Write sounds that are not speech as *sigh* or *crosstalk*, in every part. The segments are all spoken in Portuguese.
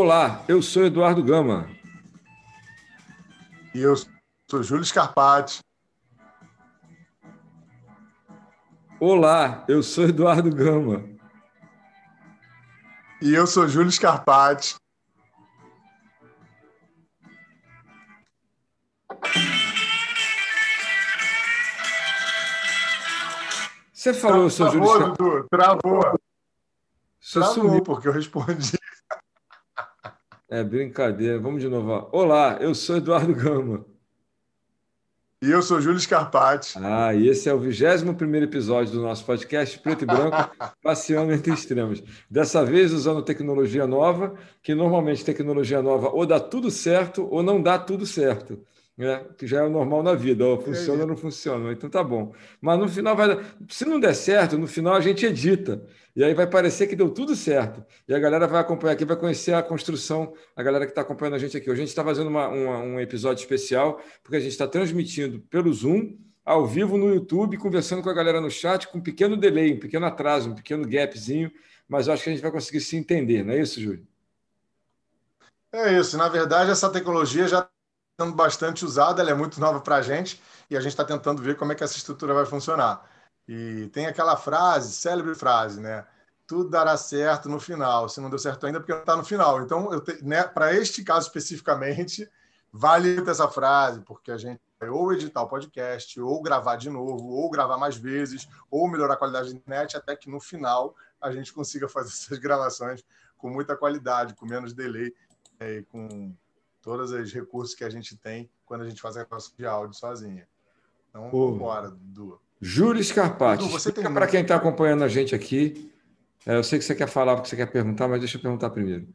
Olá, eu sou Eduardo Gama. E eu sou Júlio Scarpati. Olá, eu sou Eduardo Gama. E eu sou Júlio Scarpati. Você falou, eu sou Júlio Scarpati. Dudu, travou. Você travou, porque eu respondi. É brincadeira. Vamos de novo. Olá, eu sou Eduardo Gama. E eu sou Júlio Scarpati. Ah, e esse é o 21 episódio do nosso podcast Preto e Branco, *laughs* passeando entre extremos. Dessa vez usando tecnologia nova, que normalmente tecnologia nova ou dá tudo certo ou não dá tudo certo né? que já é o normal na vida, ou funciona ou não funciona, então tá bom. Mas no final vai, se não der certo, no final a gente edita e aí vai parecer que deu tudo certo e a galera vai acompanhar aqui, vai conhecer a construção, a galera que está acompanhando a gente aqui. Hoje a gente está fazendo uma, uma, um episódio especial porque a gente está transmitindo pelo Zoom ao vivo no YouTube, conversando com a galera no chat, com um pequeno delay, um pequeno atraso, um pequeno gapzinho, mas eu acho que a gente vai conseguir se entender, não é isso, Júlio? É isso. Na verdade, essa tecnologia já sendo bastante usada, ela é muito nova para a gente e a gente está tentando ver como é que essa estrutura vai funcionar. E tem aquela frase, célebre frase, né? Tudo dará certo no final. Se não deu certo ainda, porque não está no final. Então, né, para este caso especificamente, vale essa frase, porque a gente vai ou editar o podcast, ou gravar de novo, ou gravar mais vezes, ou melhorar a qualidade da internet, até que no final a gente consiga fazer essas *laughs* gravações com muita qualidade, com menos delay, é, com todos os recursos que a gente tem quando a gente faz a gravação de áudio sozinha. Então, vamos embora, Dudu. Júlio Scarpati, Dudu, você tem para quem está acompanhando a gente aqui. É, eu sei que você quer falar porque você quer perguntar, mas deixa eu perguntar primeiro.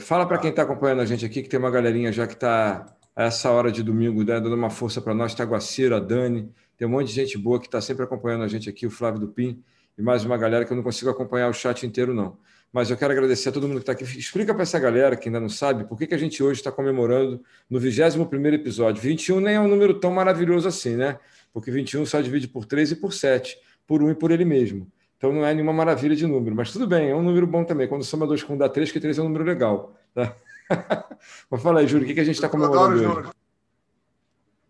Fala para quem está acompanhando a gente aqui, que tem uma galerinha já que está a essa hora de domingo, né, dando uma força para nós, Taguaceiro, a Dani, tem um monte de gente boa que está sempre acompanhando a gente aqui, o Flávio Dupin, e mais uma galera que eu não consigo acompanhar o chat inteiro, não mas eu quero agradecer a todo mundo que está aqui. Explica para essa galera que ainda não sabe por que, que a gente hoje está comemorando no 21 episódio. 21 nem é um número tão maravilhoso assim, né? Porque 21 só divide por 3 e por 7, por 1 e por ele mesmo. Então não é nenhuma maravilha de número, mas tudo bem, é um número bom também. Quando soma 2 com dá 3, que 3 é um número legal. Tá? *laughs* mas fala aí, Júlio, o que, que a gente está comemorando hoje?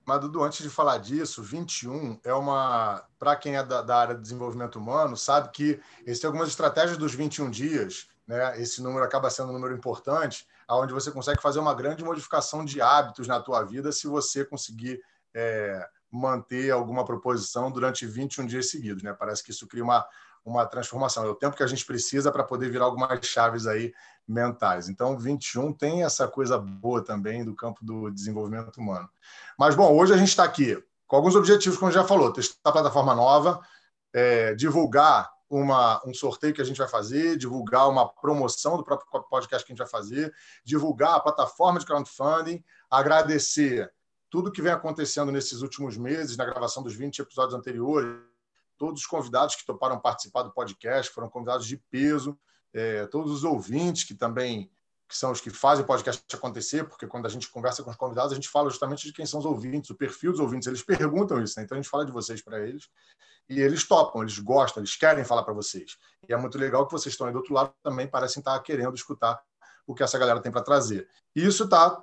Mas, Dudu, antes de falar disso, 21 é uma. Para quem é da, da, área de desenvolvimento humano, sabe que existem algumas estratégias dos 21 dias, né? Esse número acaba sendo um número importante, onde você consegue fazer uma grande modificação de hábitos na tua vida se você conseguir é, manter alguma proposição durante 21 dias seguidos, né? Parece que isso cria uma, uma transformação. É o tempo que a gente precisa para poder virar algumas chaves aí mentais. Então, 21 tem essa coisa boa também do campo do desenvolvimento humano. Mas, bom, hoje a gente está aqui com alguns objetivos, como já falou, testar a plataforma nova, é, divulgar uma, um sorteio que a gente vai fazer, divulgar uma promoção do próprio podcast que a gente vai fazer, divulgar a plataforma de crowdfunding, agradecer tudo que vem acontecendo nesses últimos meses, na gravação dos 20 episódios anteriores, todos os convidados que toparam participar do podcast, foram convidados de peso, é, todos os ouvintes que também que são os que fazem o podcast acontecer, porque quando a gente conversa com os convidados, a gente fala justamente de quem são os ouvintes, o perfil dos ouvintes, eles perguntam isso, né? então a gente fala de vocês para eles, e eles topam, eles gostam, eles querem falar para vocês. E é muito legal que vocês estão aí do outro lado também parecem estar querendo escutar o que essa galera tem para trazer. E isso está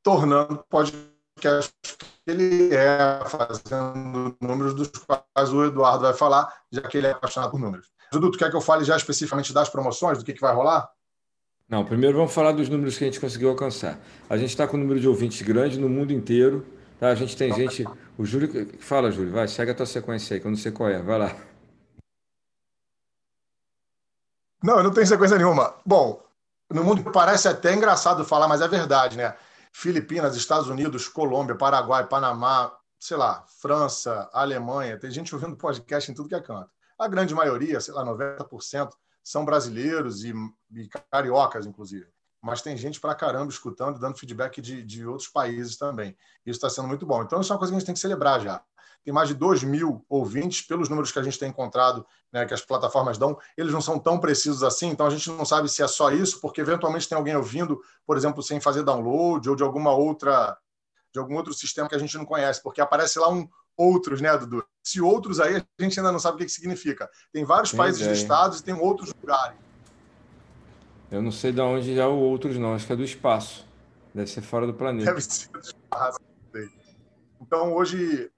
tornando o podcast que ele é, fazendo números dos quais o Eduardo vai falar, já que ele é apaixonado por números. Dudu, tu quer que eu fale já especificamente das promoções, do que, que vai rolar? Não, primeiro vamos falar dos números que a gente conseguiu alcançar. A gente está com um número de ouvintes grande no mundo inteiro. Tá? A gente tem gente. O Júlio. Fala, Júlio, vai, segue a tua sequência aí, que eu não sei qual é. Vai lá. Não, eu não tenho sequência nenhuma. Bom, no mundo parece até engraçado falar, mas é verdade, né? Filipinas, Estados Unidos, Colômbia, Paraguai, Panamá, sei lá, França, Alemanha. Tem gente ouvindo podcast em tudo que é canto. A grande maioria, sei lá, 90%, são brasileiros e, e cariocas, inclusive. Mas tem gente para caramba escutando e dando feedback de, de outros países também. Isso está sendo muito bom. Então, isso é uma coisa que a gente tem que celebrar já. Tem mais de 2 mil ouvintes, pelos números que a gente tem encontrado, né, que as plataformas dão, eles não são tão precisos assim, então a gente não sabe se é só isso, porque eventualmente tem alguém ouvindo, por exemplo, sem fazer download ou de alguma outra de algum outro sistema que a gente não conhece, porque aparece lá um, outros, né, Dudu? Se outros aí, a gente ainda não sabe o que, que significa. Tem vários tem países ideia. listados e tem outros lugares. Eu não sei de onde já o outros não, acho que é do espaço. Deve ser fora do planeta. Deve ser do espaço. Então, hoje,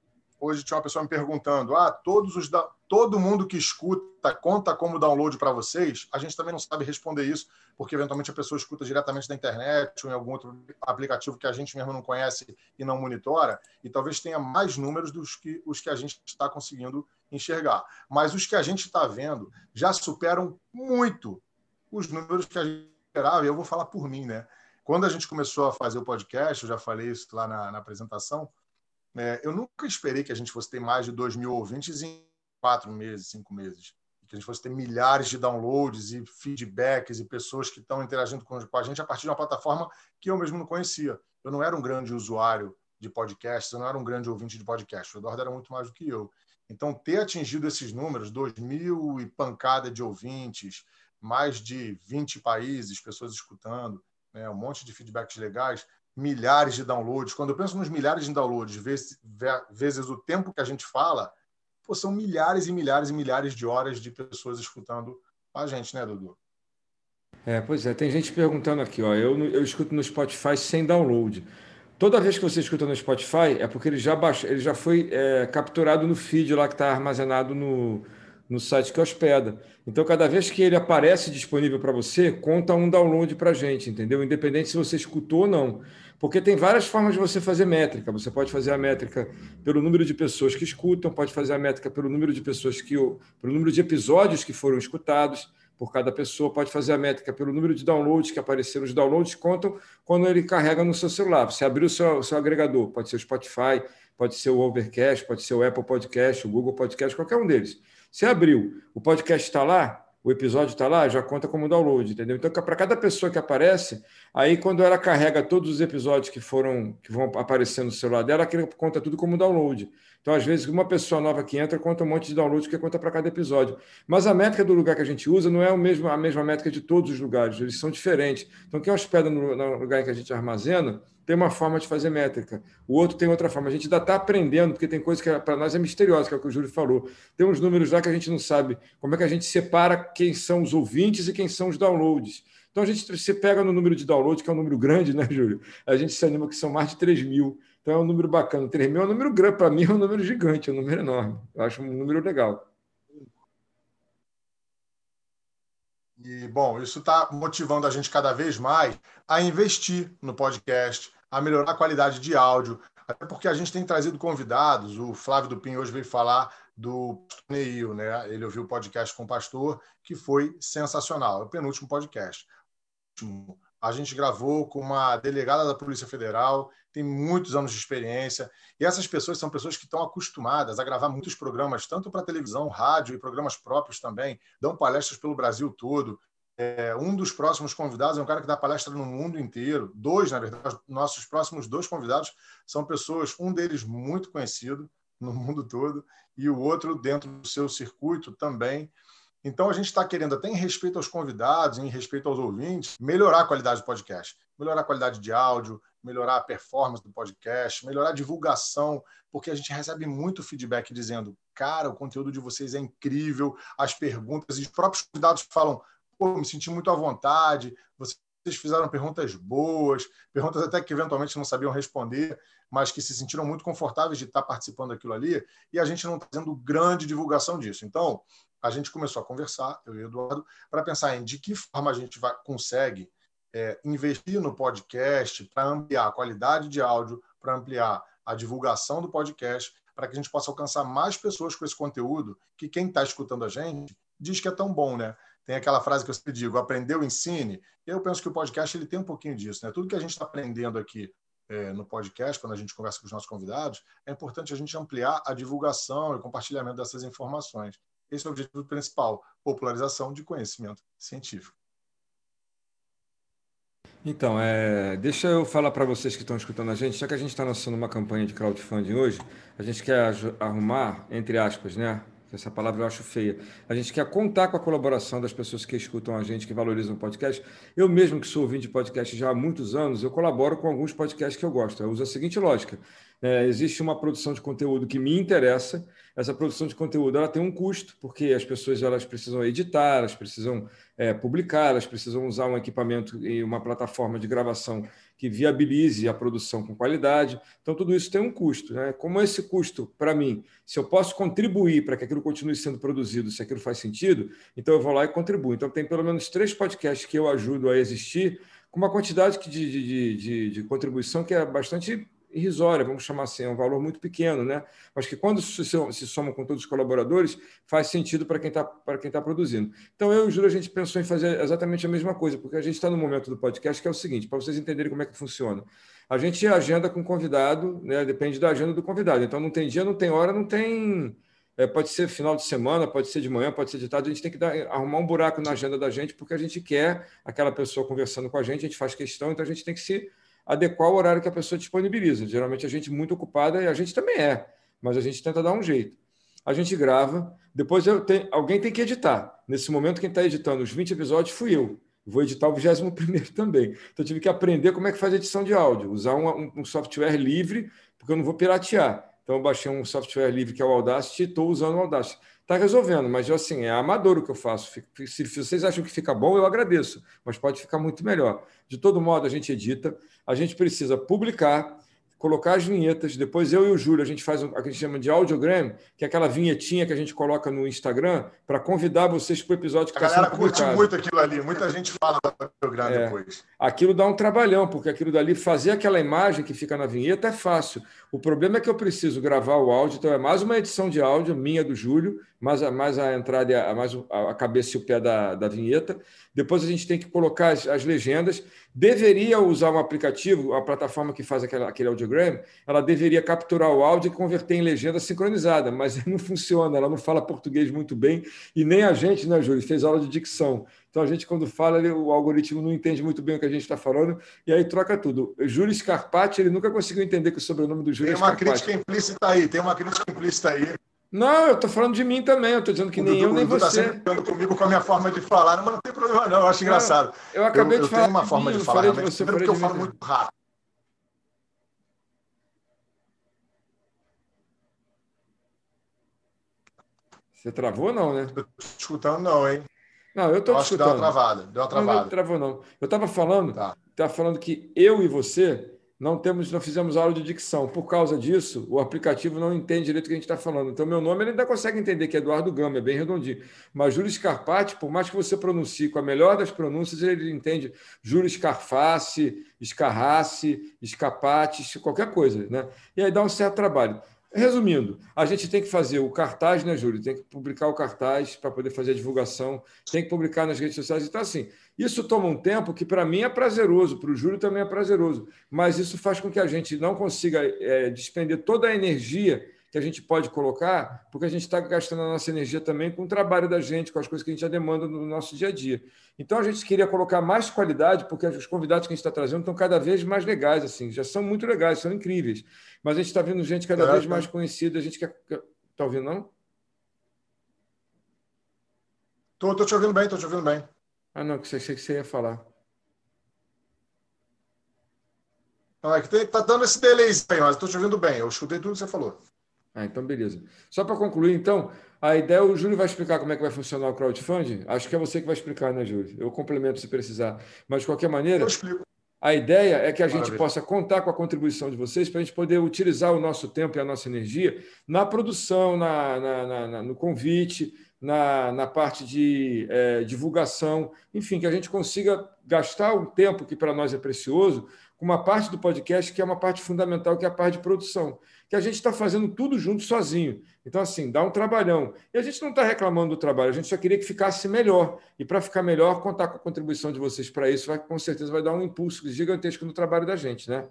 hoje tinha uma pessoa me perguntando: ah, todos os da... todo mundo que escuta conta como download para vocês? A gente também não sabe responder isso, porque eventualmente a pessoa escuta diretamente da internet ou em algum outro aplicativo que a gente mesmo não conhece e não monitora, e talvez tenha mais números dos que os que a gente está conseguindo enxergar. Mas os que a gente está vendo já superam muito os números que a gente esperava, e eu vou falar por mim, né? Quando a gente começou a fazer o podcast, eu já falei isso lá na, na apresentação, é, eu nunca esperei que a gente fosse ter mais de 2 mil ouvintes em quatro meses, cinco meses. Que a gente fosse ter milhares de downloads e feedbacks e pessoas que estão interagindo com, a gente a partir de uma plataforma que eu mesmo não conhecia. Eu não era um grande usuário de podcasts, eu não era um grande ouvinte de podcast. O Eduardo era muito mais do que eu. Então, ter atingido esses números, 2 mil e pancada de ouvintes, mais de 20 países, pessoas escutando, né, um monte de feedbacks legais, milhares de downloads. Quando eu penso nos milhares de downloads, vezes, vezes o tempo que a gente fala, pô, são milhares e milhares e milhares de horas de pessoas escutando a gente, né, Dudu? É, pois é, tem gente perguntando aqui, ó, eu, eu escuto no Spotify sem download. Toda vez que você escuta no Spotify, é porque ele já, baixou, ele já foi é, capturado no feed lá que está armazenado no, no site que hospeda. Então, cada vez que ele aparece disponível para você, conta um download para a gente, entendeu? Independente se você escutou ou não. Porque tem várias formas de você fazer métrica. Você pode fazer a métrica pelo número de pessoas que escutam, pode fazer a métrica pelo número de pessoas que. pelo número de episódios que foram escutados por cada pessoa, pode fazer a métrica pelo número de downloads que apareceram. Os downloads contam quando ele carrega no seu celular. Você abriu o seu, o seu agregador, pode ser o Spotify, pode ser o Overcast, pode ser o Apple Podcast, o Google Podcast, qualquer um deles. Você abriu, o podcast está lá, o episódio está lá, já conta como download, entendeu? Então, para cada pessoa que aparece, aí quando ela carrega todos os episódios que foram que vão aparecer no celular dela, aquilo conta tudo como download. Então, às vezes, uma pessoa nova que entra conta um monte de downloads que conta para cada episódio. Mas a métrica do lugar que a gente usa não é o mesmo, a mesma métrica de todos os lugares, eles são diferentes. Então, quem hospeda no, no lugar em que a gente armazena, tem uma forma de fazer métrica, o outro tem outra forma. A gente ainda está aprendendo, porque tem coisa que é, para nós é misteriosa, que é o que o Júlio falou. Tem uns números lá que a gente não sabe como é que a gente separa quem são os ouvintes e quem são os downloads. Então a gente se pega no número de downloads, que é um número grande, né, Júlio? A gente se anima que são mais de 3 mil. Então é um número bacana. 3 mil é um número grande, para mim é um número gigante, é um número enorme. Eu acho um número legal. E, bom, isso está motivando a gente cada vez mais a investir no podcast, a melhorar a qualidade de áudio, até porque a gente tem trazido convidados. O Flávio Dupin hoje veio falar do Neil, né? Ele ouviu o podcast com o pastor, que foi sensacional. É o penúltimo podcast. A gente gravou com uma delegada da Polícia Federal, tem muitos anos de experiência, e essas pessoas são pessoas que estão acostumadas a gravar muitos programas, tanto para televisão, rádio e programas próprios também, dão palestras pelo Brasil todo. É, um dos próximos convidados é um cara que dá palestra no mundo inteiro. Dois, na verdade, nossos próximos dois convidados são pessoas, um deles muito conhecido no mundo todo e o outro dentro do seu circuito também. Então a gente está querendo, até em respeito aos convidados, em respeito aos ouvintes, melhorar a qualidade do podcast, melhorar a qualidade de áudio, melhorar a performance do podcast, melhorar a divulgação, porque a gente recebe muito feedback dizendo, cara, o conteúdo de vocês é incrível, as perguntas e os próprios convidados falam, pô, me senti muito à vontade, vocês fizeram perguntas boas, perguntas até que eventualmente não sabiam responder, mas que se sentiram muito confortáveis de estar participando daquilo ali, e a gente não está fazendo grande divulgação disso. Então, a gente começou a conversar, eu e o Eduardo, para pensar em de que forma a gente vai, consegue é, investir no podcast para ampliar a qualidade de áudio, para ampliar a divulgação do podcast, para que a gente possa alcançar mais pessoas com esse conteúdo, que quem está escutando a gente diz que é tão bom, né? Tem aquela frase que eu sempre digo, aprendeu, ensine. Eu penso que o podcast ele tem um pouquinho disso, né? Tudo que a gente está aprendendo aqui é, no podcast, quando a gente conversa com os nossos convidados, é importante a gente ampliar a divulgação e compartilhamento dessas informações. Esse é o objetivo principal, popularização de conhecimento científico. Então, é, deixa eu falar para vocês que estão escutando a gente, já que a gente está lançando uma campanha de crowdfunding hoje, a gente quer arrumar, entre aspas, né, essa palavra eu acho feia. A gente quer contar com a colaboração das pessoas que escutam a gente, que valorizam o podcast. Eu mesmo, que sou ouvinte de podcast já há muitos anos, eu colaboro com alguns podcasts que eu gosto. Eu uso a seguinte lógica. É, existe uma produção de conteúdo que me interessa. Essa produção de conteúdo ela tem um custo, porque as pessoas elas precisam editar, elas precisam é, publicar, elas precisam usar um equipamento e uma plataforma de gravação que viabilize a produção com qualidade. Então, tudo isso tem um custo. Né? Como esse custo, para mim, se eu posso contribuir para que aquilo continue sendo produzido, se aquilo faz sentido, então eu vou lá e contribuo. Então, tem pelo menos três podcasts que eu ajudo a existir, com uma quantidade de, de, de, de contribuição que é bastante irrisória, vamos chamar assim, é um valor muito pequeno, né? mas que quando se, soma com todos os colaboradores, faz sentido para quem está tá produzindo. Então, eu e o Júlio, a gente pensou em fazer exatamente a mesma coisa, porque a gente está no momento do podcast que é o seguinte, para vocês entenderem como é que funciona. A gente agenda com convidado, né? depende da agenda do convidado. Então, não tem dia, não tem hora, não tem... É, pode ser final de semana, pode ser de manhã, pode ser de tarde. A gente tem que dar, arrumar um buraco na agenda da gente, porque a gente quer aquela pessoa conversando com a gente, a gente faz questão, então a gente tem que se adequar o horário que a pessoa disponibiliza. Geralmente a gente é muito ocupada e a gente também é, mas a gente tenta dar um jeito. A gente grava, depois tenho, alguém tem que editar. Nesse momento, quem está editando os 20 episódios fui eu. Vou editar o 21 *laughs* também. Então, eu tive que aprender como é que faz edição de áudio, usar um, um software livre, porque eu não vou piratear. Então, eu baixei um software livre que é o Audacity e estou usando o Audacity. Está resolvendo, mas assim, é amador o que eu faço. Se vocês acham que fica bom, eu agradeço, mas pode ficar muito melhor. De todo modo, a gente edita, a gente precisa publicar, colocar as vinhetas. Depois eu e o Júlio, a gente faz o que a gente chama de audiogram, que é aquela vinhetinha que a gente coloca no Instagram para convidar vocês para o episódio que está sendo publicado. Galera curte muito aquilo ali, muita gente fala do audiogram é, depois. Aquilo dá um trabalhão, porque aquilo dali, fazer aquela imagem que fica na vinheta é fácil. O problema é que eu preciso gravar o áudio, então é mais uma edição de áudio minha do Júlio, mais a, mais a entrada, mais a cabeça e o pé da, da vinheta. Depois a gente tem que colocar as, as legendas. Deveria usar um aplicativo, a plataforma que faz aquela, aquele audiogram, ela deveria capturar o áudio e converter em legenda sincronizada, mas *laughs* não funciona, ela não fala português muito bem, e nem a gente, né, Júlio, fez aula de dicção. Então a gente, quando fala, o algoritmo não entende muito bem o que a gente está falando, e aí troca tudo. Júlio Scarpati, ele nunca conseguiu entender que o sobrenome do Júlio. Tem uma crítica implícita aí, tem uma crítica implícita aí. Não, eu estou falando de mim também. Eu estou dizendo que o nem Dudu, eu nem Dudu você. Está sempre comigo com a minha forma de falar, mas não tem problema não. Eu acho engraçado. Eu acabei eu, de eu falar. Eu tenho uma forma mim, de falar, de você, porque eu falo muito rápido. Você travou ou não, né? Estou escutando não, hein? Não, eu estou escutando. Deu uma travada. Deu uma travada. Não, não travou não. Eu estava falando, tá. falando que eu e você não temos, não fizemos aula de dicção. Por causa disso, o aplicativo não entende direito o que a gente está falando. Então, meu nome ele ainda consegue entender que é Eduardo Gama, é bem redondinho. Mas Júlio Scarpati, por mais que você pronuncie com a melhor das pronúncias, ele entende Júlio Scarface, Escarrace, Escapate, qualquer coisa. Né? E aí dá um certo trabalho. Resumindo, a gente tem que fazer o cartaz, né, Júlio? Tem que publicar o cartaz para poder fazer a divulgação, tem que publicar nas redes sociais. Então, assim, isso toma um tempo que para mim é prazeroso, para o Júlio também é prazeroso, mas isso faz com que a gente não consiga é, despender toda a energia que a gente pode colocar, porque a gente está gastando a nossa energia também com o trabalho da gente, com as coisas que a gente já demanda no nosso dia a dia. Então a gente queria colocar mais qualidade, porque os convidados que a gente está trazendo estão cada vez mais legais, assim, já são muito legais, são incríveis. Mas a gente está vendo gente cada é, vez mais conhecida, a gente quer. Está ouvindo, não? Estou te ouvindo bem, estou te ouvindo bem. Ah, não, que você achei que você ia falar. Não, é que está dando esse delay aí, mas estou te ouvindo bem. Eu escutei tudo que você falou. Ah, então beleza. Só para concluir, então, a ideia, o Júlio vai explicar como é que vai funcionar o crowdfunding. Acho que é você que vai explicar, né, Júlio? Eu complemento se precisar. Mas, de qualquer maneira, a ideia é que a gente Maravilha. possa contar com a contribuição de vocês para a gente poder utilizar o nosso tempo e a nossa energia na produção, na, na, na no convite, na, na parte de é, divulgação, enfim, que a gente consiga gastar o tempo que para nós é precioso com uma parte do podcast que é uma parte fundamental, que é a parte de produção que a gente está fazendo tudo junto sozinho. Então, assim, dá um trabalhão. E a gente não está reclamando do trabalho, a gente só queria que ficasse melhor. E para ficar melhor, contar com a contribuição de vocês para isso, vai, com certeza vai dar um impulso gigantesco no trabalho da gente, né?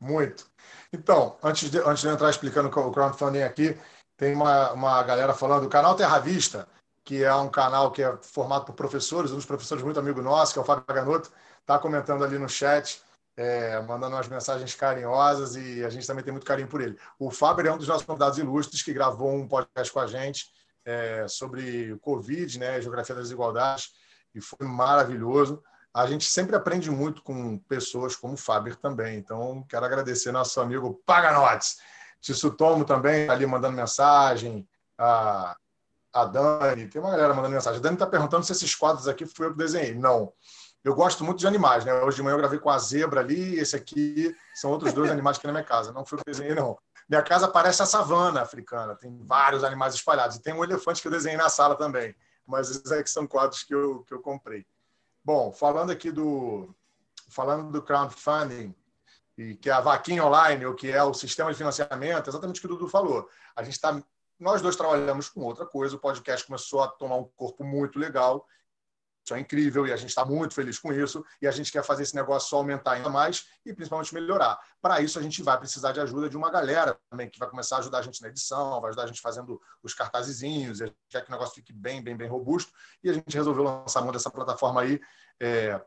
Muito. Então, antes de, antes de entrar explicando o crowdfunding aqui, tem uma, uma galera falando do canal Terra Vista, que é um canal que é formado por professores, um dos professores muito amigo nosso, que é o Fábio Ganotto, está comentando ali no chat é, mandando umas mensagens carinhosas e a gente também tem muito carinho por ele. O Fábio é um dos nossos convidados ilustres que gravou um podcast com a gente é, sobre o Covid, né, Geografia das Desigualdades, e foi maravilhoso. A gente sempre aprende muito com pessoas como o Fábio também. Então, quero agradecer nosso amigo Paganotes. Tissu Tomo também ali mandando mensagem, a, a Dani, tem uma galera mandando mensagem. A Dani está perguntando se esses quadros aqui foi eu que desenhei. Não. Eu gosto muito de animais, né? Hoje de manhã eu gravei com a zebra ali, esse aqui são outros dois animais aqui na minha casa. Não eu que desenhei, não. Minha casa parece a savana africana, tem vários animais espalhados. E tem um elefante que eu desenhei na sala também. Mas esses aqui são quadros que eu, que eu comprei. Bom, falando aqui do falando do crowdfunding, e que é a vaquinha online, ou que é o sistema de financiamento, exatamente o que o Dudu falou. A gente está nós dois trabalhamos com outra coisa, o podcast começou a tomar um corpo muito legal isso é incrível e a gente está muito feliz com isso e a gente quer fazer esse negócio só aumentar ainda mais e principalmente melhorar. Para isso, a gente vai precisar de ajuda de uma galera também que vai começar a ajudar a gente na edição, vai ajudar a gente fazendo os cartazezinhos, quer que o negócio fique bem, bem, bem robusto. E a gente resolveu lançar a mão dessa plataforma aí, é,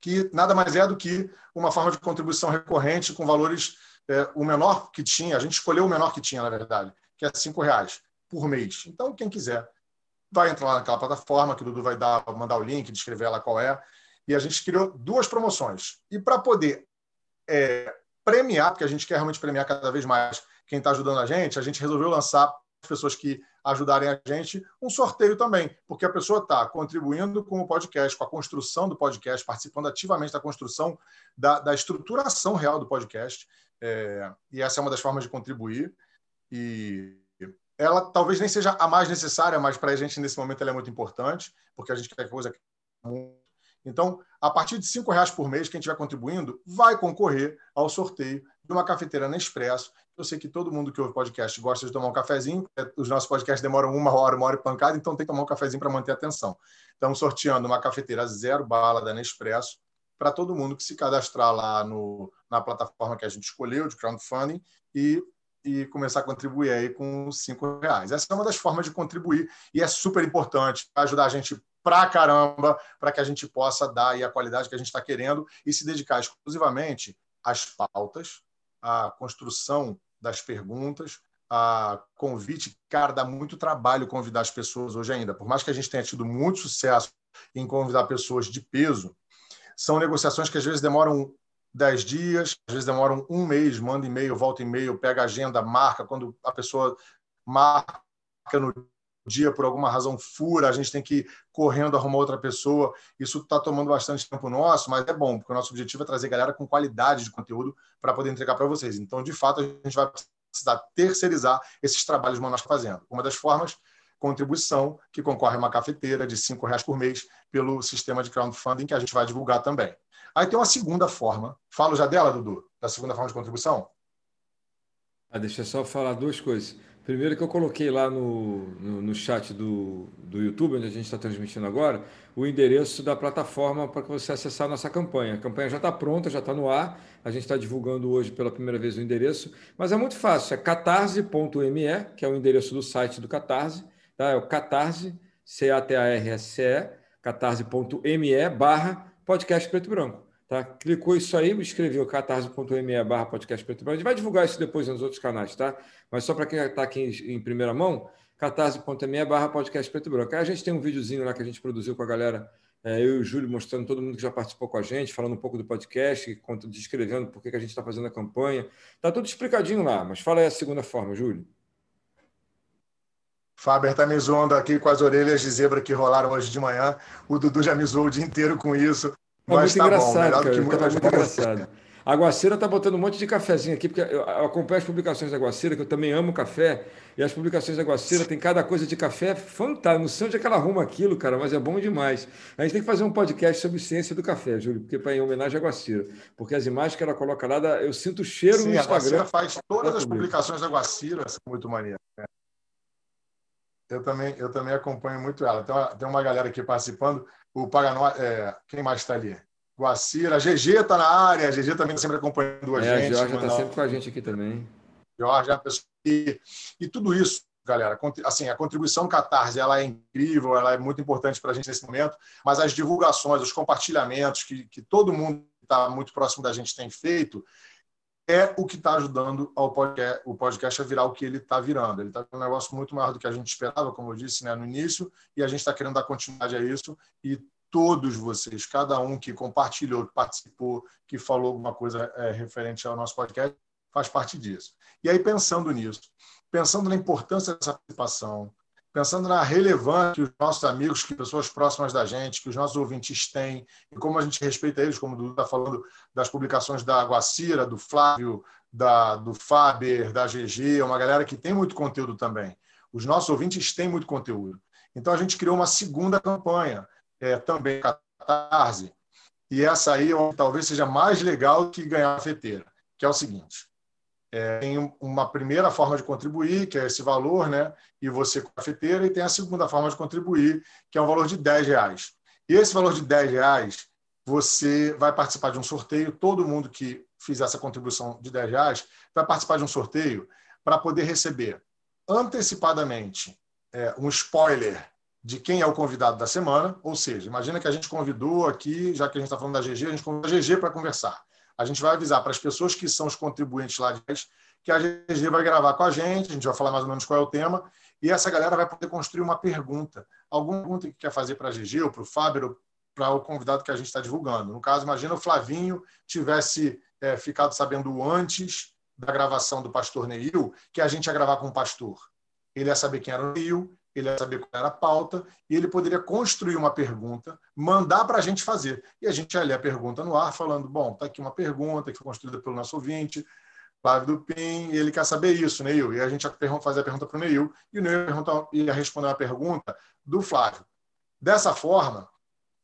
que nada mais é do que uma forma de contribuição recorrente com valores, é, o menor que tinha, a gente escolheu o menor que tinha, na verdade, que é cinco reais por mês. Então, quem quiser vai entrar lá naquela plataforma que o Dudu vai dar, mandar o link, descrever lá qual é. E a gente criou duas promoções. E para poder é, premiar, porque a gente quer realmente premiar cada vez mais quem está ajudando a gente, a gente resolveu lançar as pessoas que ajudarem a gente um sorteio também, porque a pessoa está contribuindo com o podcast, com a construção do podcast, participando ativamente da construção da, da estruturação real do podcast. É, e essa é uma das formas de contribuir. E ela talvez nem seja a mais necessária, mas para a gente nesse momento ela é muito importante, porque a gente quer coisa então, a partir de cinco reais por mês, quem estiver contribuindo vai concorrer ao sorteio de uma cafeteira Nespresso. Eu sei que todo mundo que ouve podcast gosta de tomar um cafezinho. Os nossos podcasts demoram uma hora, uma hora e pancada, então tem que tomar um cafezinho para manter a atenção. Estamos sorteando uma cafeteira zero bala da Nespresso para todo mundo que se cadastrar lá no, na plataforma que a gente escolheu, de crowdfunding, e e começar a contribuir aí com cinco reais. Essa é uma das formas de contribuir e é super importante ajudar a gente pra caramba para que a gente possa dar a qualidade que a gente está querendo e se dedicar exclusivamente às pautas, à construção das perguntas, a convite. Cara, dá muito trabalho convidar as pessoas hoje ainda. Por mais que a gente tenha tido muito sucesso em convidar pessoas de peso, são negociações que às vezes demoram dez dias, às vezes demoram um mês, manda e-mail, volta e-mail, pega agenda, marca. Quando a pessoa marca no dia, por alguma razão fura, a gente tem que ir correndo arrumar outra pessoa. Isso está tomando bastante tempo nosso, mas é bom, porque o nosso objetivo é trazer galera com qualidade de conteúdo para poder entregar para vocês. Então, de fato, a gente vai precisar terceirizar esses trabalhos que nós fazendo. Uma das formas contribuição, que concorre a uma cafeteira de R$ reais por mês pelo sistema de crowdfunding que a gente vai divulgar também. Aí tem uma segunda forma. Falo já dela, Dudu? Da segunda forma de contribuição? Ah, deixa eu só falar duas coisas. Primeiro que eu coloquei lá no, no, no chat do, do YouTube, onde a gente está transmitindo agora, o endereço da plataforma para que você acessar a nossa campanha. A campanha já está pronta, já está no ar. A gente está divulgando hoje pela primeira vez o endereço, mas é muito fácil. É catarse.me, que é o endereço do site do Catarse. Tá? É o catarse, C-A-T-A-R-S-E, catarse.me barra podcast preto e branco. Tá? Clicou isso aí, escreveu catarse.me barra podcast gente vai divulgar isso depois nos outros canais, tá? Mas só para quem está aqui em, primeira mão, catarse.me barra podcast. Aí a gente tem um videozinho lá que a gente produziu com a galera, é, eu e o Júlio, mostrando todo mundo que já participou com a gente, falando um pouco do podcast, descrevendo por que a gente está fazendo a campanha. Está tudo explicadinho lá, mas fala aí a segunda forma, Júlio. Faber está me zoando aqui com as orelhas de zebra que rolaram hoje de manhã. O Dudu já me zoou o dia inteiro com isso. Tá mas muito tá engraçado, bom, cara, que muita tá muito engraçado. A Guaceira tá botando um monte de cafezinho aqui, porque eu acompanho as publicações da Guaceira, que eu também amo café, e as publicações da Guaceira tem cada coisa de café fantástico. Não sei onde é que ela arruma aquilo, cara, mas é bom demais. A gente tem que fazer um podcast sobre ciência do café, Júlio, porque para em homenagem à Guacira. Porque as imagens que ela coloca lá, eu sinto o cheiro Sim, no Instagram. A Guacira faz todas as publicações da Guacira, são muito maneiras. Né? Eu também, eu também acompanho muito ela. Tem uma, tem uma galera aqui participando. O Paganó, é, quem mais está ali? Guacira, a GG está na área, a GG também está sempre acompanhando a é, gente. A Jorge está sempre com a gente aqui também. Jorge uma pessoa que... E tudo isso, galera, assim, a contribuição Catarse ela é incrível, ela é muito importante para a gente nesse momento, mas as divulgações, os compartilhamentos que, que todo mundo está muito próximo da gente tem feito, é o que está ajudando podcast, o podcast a virar o que ele está virando. Ele está um negócio muito maior do que a gente esperava, como eu disse né, no início, e a gente está querendo dar continuidade a isso. E todos vocês, cada um que compartilhou, que participou, que falou alguma coisa é, referente ao nosso podcast, faz parte disso. E aí, pensando nisso, pensando na importância dessa participação, pensando na relevância que os nossos amigos, que pessoas próximas da gente, que os nossos ouvintes têm, e como a gente respeita eles, como o Dudu está falando das publicações da Guacira, do Flávio, da, do Faber, da GG, uma galera que tem muito conteúdo também. Os nossos ouvintes têm muito conteúdo. Então a gente criou uma segunda campanha, é, também Catarse, e essa aí talvez seja mais legal que ganhar a feteira, que é o seguinte: é, tem uma primeira forma de contribuir, que é esse valor, né? E você com a cafeteira, e tem a segunda forma de contribuir, que é um valor de 10 reais. E esse valor de 10 reais, você vai participar de um sorteio. Todo mundo que fizer essa contribuição de 10 reais vai participar de um sorteio para poder receber antecipadamente é, um spoiler de quem é o convidado da semana. Ou seja, imagina que a gente convidou aqui, já que a gente está falando da GG, a gente convidou a GG para conversar a gente vai avisar para as pessoas que são os contribuintes lá que a GG vai gravar com a gente, a gente vai falar mais ou menos qual é o tema, e essa galera vai poder construir uma pergunta. Alguma pergunta que quer fazer para a GG ou para o Fábio ou para o convidado que a gente está divulgando. No caso, imagina o Flavinho tivesse é, ficado sabendo antes da gravação do pastor Neil que a gente ia gravar com o pastor. Ele ia saber quem era o Neil, ele ia saber qual era a pauta, e ele poderia construir uma pergunta, mandar para a gente fazer. E a gente ia ler a pergunta no ar, falando: bom, está aqui uma pergunta que foi construída pelo nosso ouvinte, Flávio do PIN, e ele quer saber isso, Neil. E a gente ia fazer a pergunta para o Neil, e o Neil ia responder uma pergunta do Flávio. Dessa forma,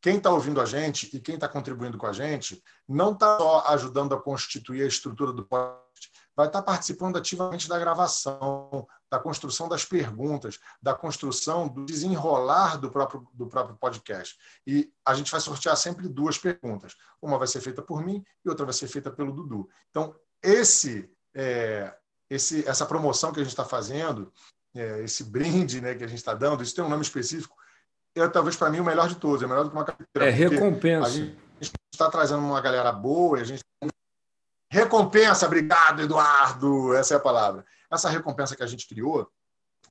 quem está ouvindo a gente e quem está contribuindo com a gente não está só ajudando a constituir a estrutura do podcast, vai estar tá participando ativamente da gravação, da construção das perguntas, da construção do desenrolar do próprio, do próprio podcast. E a gente vai sortear sempre duas perguntas. Uma vai ser feita por mim e outra vai ser feita pelo Dudu. Então, esse, é, esse essa promoção que a gente está fazendo, é, esse brinde né, que a gente está dando, isso tem um nome específico, é talvez para mim o melhor de todos, é melhor do que uma carteira. É recompensa. A gente está trazendo uma galera boa e a gente recompensa, obrigado, Eduardo, essa é a palavra essa recompensa que a gente criou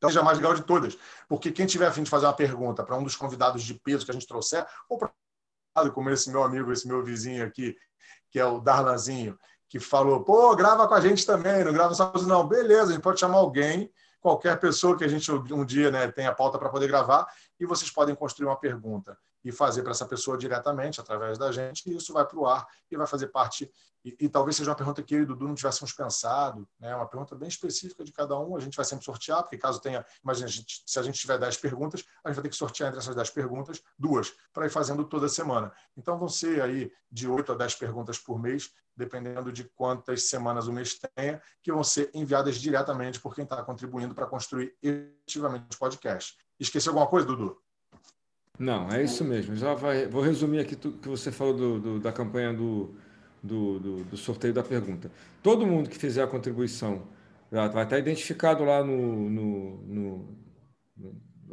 então, seja a mais legal de todas. Porque quem tiver a fim de fazer uma pergunta para um dos convidados de peso que a gente trouxer, ou para como esse meu amigo, esse meu vizinho aqui, que é o Darlanzinho, que falou, pô, grava com a gente também, não grava só não. Beleza, a gente pode chamar alguém, qualquer pessoa que a gente um dia né, tenha pauta para poder gravar, e vocês podem construir uma pergunta e fazer para essa pessoa diretamente, através da gente, e isso vai para o ar e vai fazer parte. E, e, talvez seja uma pergunta que eu e o Dudu não tivéssemos pensado, né? uma pergunta bem específica de cada um. A gente vai sempre sortear, porque caso tenha. Imagina, a gente, se a gente tiver 10 perguntas, a gente vai ter que sortear entre essas 10 perguntas duas, para ir fazendo toda semana. Então vão ser aí de 8 a 10 perguntas por mês, dependendo de quantas semanas o mês tenha, que vão ser enviadas diretamente por quem está contribuindo para construir efetivamente o podcast. Esqueci alguma coisa, Dudu? Não, é isso mesmo. Já vai, vou resumir aqui tudo que você falou do, do, da campanha do, do, sorteio da pergunta. Todo mundo que fizer a contribuição vai estar identificado lá no, no, no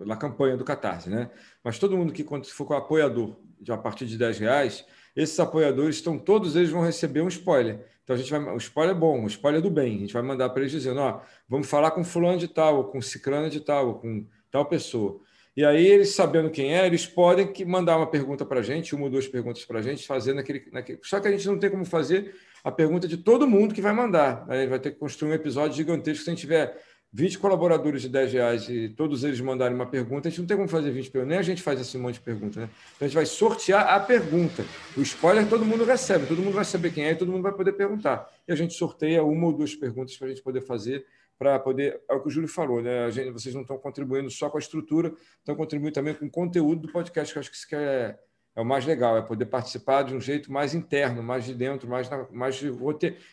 na campanha do Catarse, né? Mas todo mundo que for com apoiador de a partir de 10 reais, esses apoiadores estão todos eles vão receber um spoiler. Então a gente vai, o spoiler é bom, o spoiler é do bem. A gente vai mandar para eles dizendo, ó, vamos falar com fulano de tal, ou com ciclano de tal, ou com tal pessoa. E aí, eles sabendo quem é, eles podem mandar uma pergunta para a gente, uma ou duas perguntas para a gente, fazendo aquele, naquele. Só que a gente não tem como fazer a pergunta de todo mundo que vai mandar. Aí vai ter que construir um episódio gigantesco. Se a gente tiver 20 colaboradores de 10 reais e todos eles mandarem uma pergunta, a gente não tem como fazer 20 perguntas, nem a gente faz esse monte de perguntas. Né? Então a gente vai sortear a pergunta. O spoiler todo mundo recebe, todo mundo vai saber quem é e todo mundo vai poder perguntar. E a gente sorteia uma ou duas perguntas para a gente poder fazer para poder. É o que o Júlio falou, né? Gente, vocês não estão contribuindo só com a estrutura, estão contribuindo também com o conteúdo do podcast, que eu acho que isso que é, é o mais legal, é poder participar de um jeito mais interno, mais de dentro, mais, na, mais de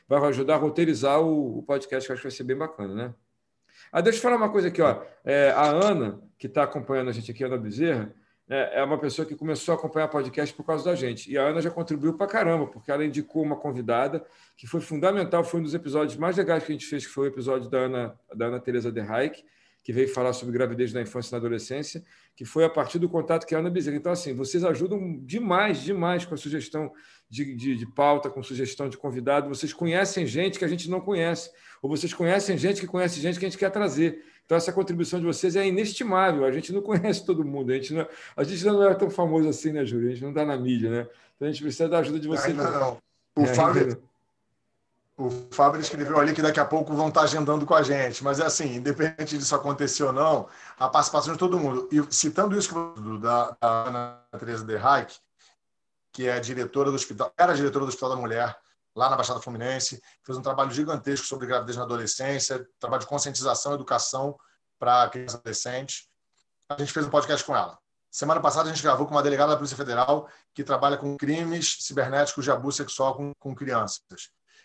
vai ajudar a roteirizar o, o, podcast, que eu acho que vai ser bem bacana, né? Ah, deixa eu falar uma coisa aqui, ó. É, a Ana, que está acompanhando a gente aqui, Ana Bezerra, é uma pessoa que começou a acompanhar podcast por causa da gente. E a Ana já contribuiu para caramba, porque ela indicou uma convidada que foi fundamental, foi um dos episódios mais legais que a gente fez, que foi o episódio da Ana, da Ana Teresa de Reich, que veio falar sobre gravidez na infância e na adolescência, que foi a partir do contato que a Ana Bezerra. Então, assim, vocês ajudam demais, demais com a sugestão de, de, de, pauta, com sugestão de convidado. Vocês conhecem gente que a gente não conhece, ou vocês conhecem gente que conhece gente que a gente quer trazer. Então, essa contribuição de vocês é inestimável. A gente não conhece todo mundo, a gente não, a gente não é tão famoso assim, né, Júlio? A gente não está na mídia, né? Então, a gente precisa da ajuda de vocês. Não, não. O é, Fábio. O Fábio escreveu ali que daqui a pouco vão estar agendando com a gente, mas é assim, independente disso acontecer ou não, a participação de todo mundo. E citando isso da, da Ana Teresa de Reich, que é diretora do hospital, era diretora do Hospital da Mulher, lá na Baixada Fluminense, fez um trabalho gigantesco sobre gravidez na adolescência, trabalho de conscientização e educação para crianças adolescentes. A gente fez um podcast com ela. Semana passada a gente gravou com uma delegada da Polícia Federal que trabalha com crimes cibernéticos de abuso sexual com, com crianças.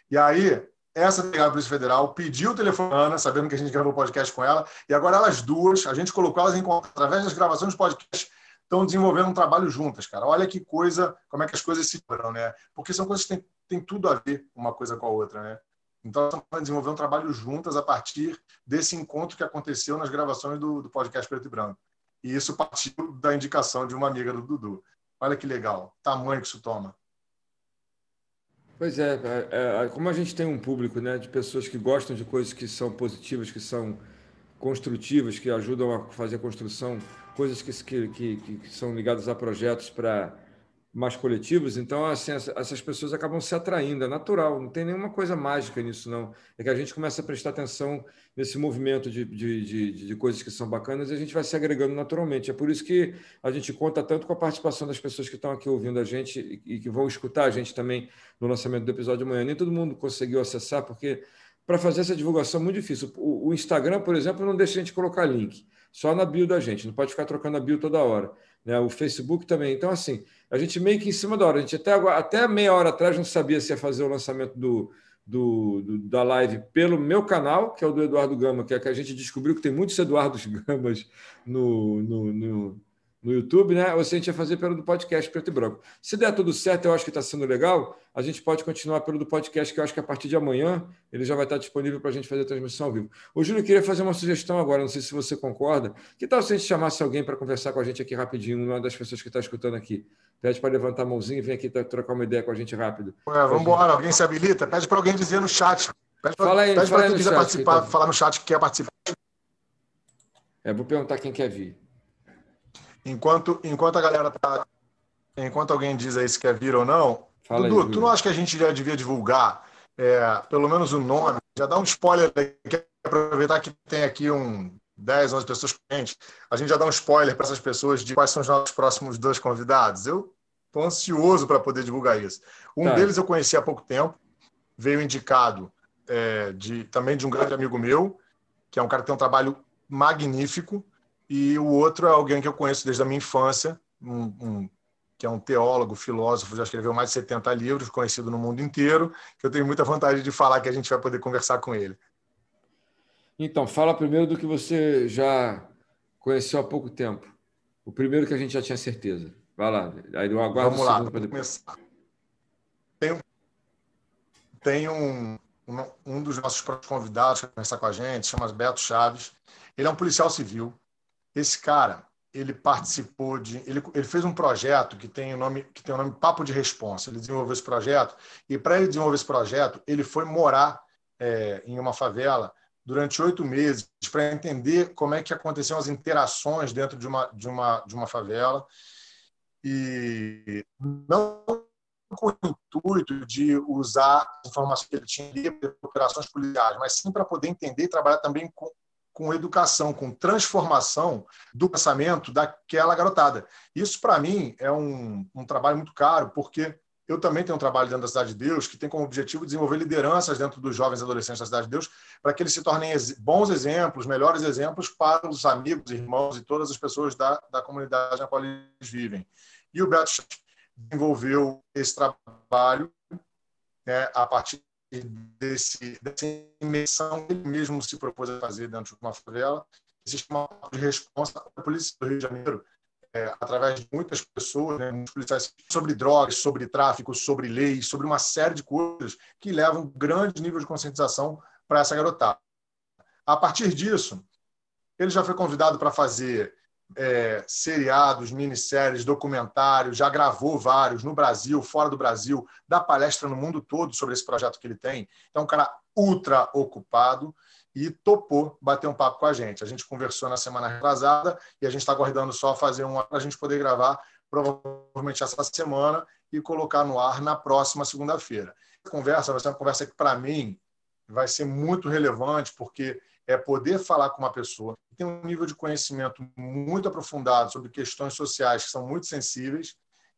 E aí, essa delegada da Polícia Federal pediu o telefone Ana, sabendo que a gente gravou o podcast com ela, e agora elas duas, a gente colocou elas em contato através das gravações de podcast estão desenvolvendo um trabalho juntas, cara. Olha que coisa, como é que as coisas se tornam, né? Porque são coisas que têm, têm tudo a ver uma coisa com a outra, né? Então, estamos desenvolvendo um trabalho juntas a partir desse encontro que aconteceu nas gravações do, do podcast Preto e Branco. E isso partiu da indicação de uma amiga do Dudu. Olha que legal, tamanho que isso toma. Pois é, é, é, como a gente tem um público né, de pessoas que gostam de coisas que são positivas, que são construtivas, que ajudam a fazer a construção coisas que, que, que, que são ligadas a projetos para mais coletivos, então assim, essas pessoas acabam se atraindo, é natural, não tem nenhuma coisa mágica nisso, não. É que a gente começa a prestar atenção nesse movimento de, de, de, de, coisas que são bacanas e a gente vai se agregando naturalmente. É por isso que a gente conta tanto com a participação das pessoas que estão aqui ouvindo a gente e que vão escutar a gente também no lançamento do episódio de amanhã. Nem todo mundo conseguiu acessar, porque para fazer essa divulgação é muito difícil. O, o Instagram, por exemplo, não deixa a gente colocar link só na bio da gente, não pode ficar trocando a bio toda hora. Né? O Facebook também. Então, assim, a gente meio que em cima da hora. A gente até, até meia hora atrás não sabia se ia fazer o lançamento do, do, do, da live pelo meu canal, que é o do Eduardo Gama, que é que a gente descobriu que tem muitos Eduardos *laughs* Gamas no, no, no no YouTube, né? Ou se a gente ia fazer pelo do podcast preto e branco. Se der tudo certo, eu acho que está sendo legal, a gente pode continuar pelo do podcast, que eu acho que a partir de amanhã ele já vai estar disponível para a gente fazer a transmissão ao vivo. O Júlio queria fazer uma sugestão agora, não sei se você concorda. Que tal se a gente chamasse alguém para conversar com a gente aqui rapidinho, uma das pessoas que está escutando aqui? Pede para levantar a mãozinha e vem aqui trocar uma ideia com a gente rápido. Ué, vamos embora, alguém se habilita? Pede para alguém dizer no chat. Pede para fala aí, pede fala quem quiser participar, falar no chat que quer participar. É, vou perguntar quem quer vir. Enquanto, enquanto a galera tá. Enquanto alguém diz aí se quer vir ou não, Fala Dudu, aí, tu não acha que a gente já devia divulgar é, pelo menos o nome? Já dá um spoiler aí, aproveitar que tem aqui um 10, 11 pessoas clientes, a gente já dá um spoiler para essas pessoas de quais são os nossos próximos dois convidados. Eu estou ansioso para poder divulgar isso. Um tá. deles eu conheci há pouco tempo, veio indicado é, de, também de um grande amigo meu, que é um cara que tem um trabalho magnífico, e o outro é alguém que eu conheço desde a minha infância, um, um, que é um teólogo, filósofo, já escreveu mais de 70 livros, conhecido no mundo inteiro, que eu tenho muita vontade de falar que a gente vai poder conversar com ele. Então, fala primeiro do que você já conheceu há pouco tempo. O primeiro que a gente já tinha certeza. Vai lá. Aí eu aguardo Vamos lá, para começar. Tem, tem um, um, um dos nossos convidados que vai conversar com a gente, chama Beto Chaves. Ele é um policial civil, esse cara, ele participou de. Ele, ele fez um projeto que tem o nome que tem o nome Papo de Responsa. Ele desenvolveu esse projeto e para ele desenvolver esse projeto, ele foi morar é, em uma favela durante oito meses para entender como é que aconteciam as interações dentro de uma de uma de uma favela e não com o intuito de usar as informações que ele tinha para operações policiais, mas sim para poder entender e trabalhar também com com educação, com transformação do pensamento daquela garotada. Isso, para mim, é um, um trabalho muito caro, porque eu também tenho um trabalho dentro da Cidade de Deus que tem como objetivo desenvolver lideranças dentro dos jovens e adolescentes da Cidade de Deus, para que eles se tornem bons exemplos, melhores exemplos para os amigos, irmãos e todas as pessoas da, da comunidade na qual eles vivem. E o Beto desenvolveu esse trabalho né, a partir desse, dessa imersão que ele mesmo se propôs a fazer dentro de uma favela. Existe uma de resposta da Polícia do Rio de Janeiro, é, através de muitas pessoas, né, muitos policiais, sobre drogas, sobre tráfico, sobre leis, sobre uma série de coisas que levam um grande nível de conscientização para essa garotada. A partir disso, Ele já foi convidado para fazer é, seriados, minisséries, documentários, já gravou vários no Brasil, fora do Brasil, dá palestra no mundo todo sobre esse projeto que ele tem. É um cara ultra ocupado e topou bater um papo com a gente. A gente conversou na semana retrasada e a gente está aguardando só fazer uma para a gente poder gravar provavelmente essa semana e colocar no ar na próxima segunda-feira. Conversa vai ser uma conversa que, para mim, vai ser muito relevante, porque é poder falar com uma pessoa que tem um nível de conhecimento muito aprofundado sobre questões sociais que são muito sensíveis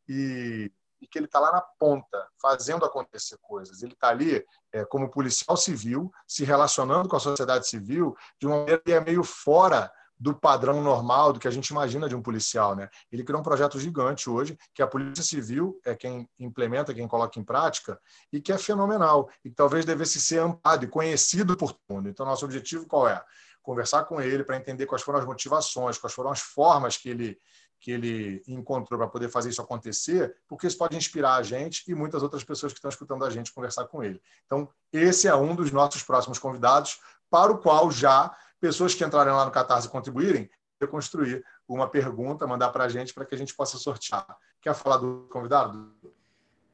e, e que ele está lá na ponta, fazendo acontecer coisas. Ele está ali é, como policial civil, se relacionando com a sociedade civil de uma maneira que é meio fora do padrão normal do que a gente imagina de um policial, né? Ele criou um projeto gigante hoje que a Polícia Civil é quem implementa, quem coloca em prática e que é fenomenal e que talvez devesse ser amparado e conhecido por todo mundo. Então nosso objetivo qual é? Conversar com ele para entender quais foram as motivações, quais foram as formas que ele que ele encontrou para poder fazer isso acontecer, porque isso pode inspirar a gente e muitas outras pessoas que estão escutando a gente conversar com ele. Então, esse é um dos nossos próximos convidados, para o qual já pessoas que entrarem lá no Catarse e contribuírem, reconstruir uma pergunta, mandar para a gente para que a gente possa sortear. Quer falar do convidado?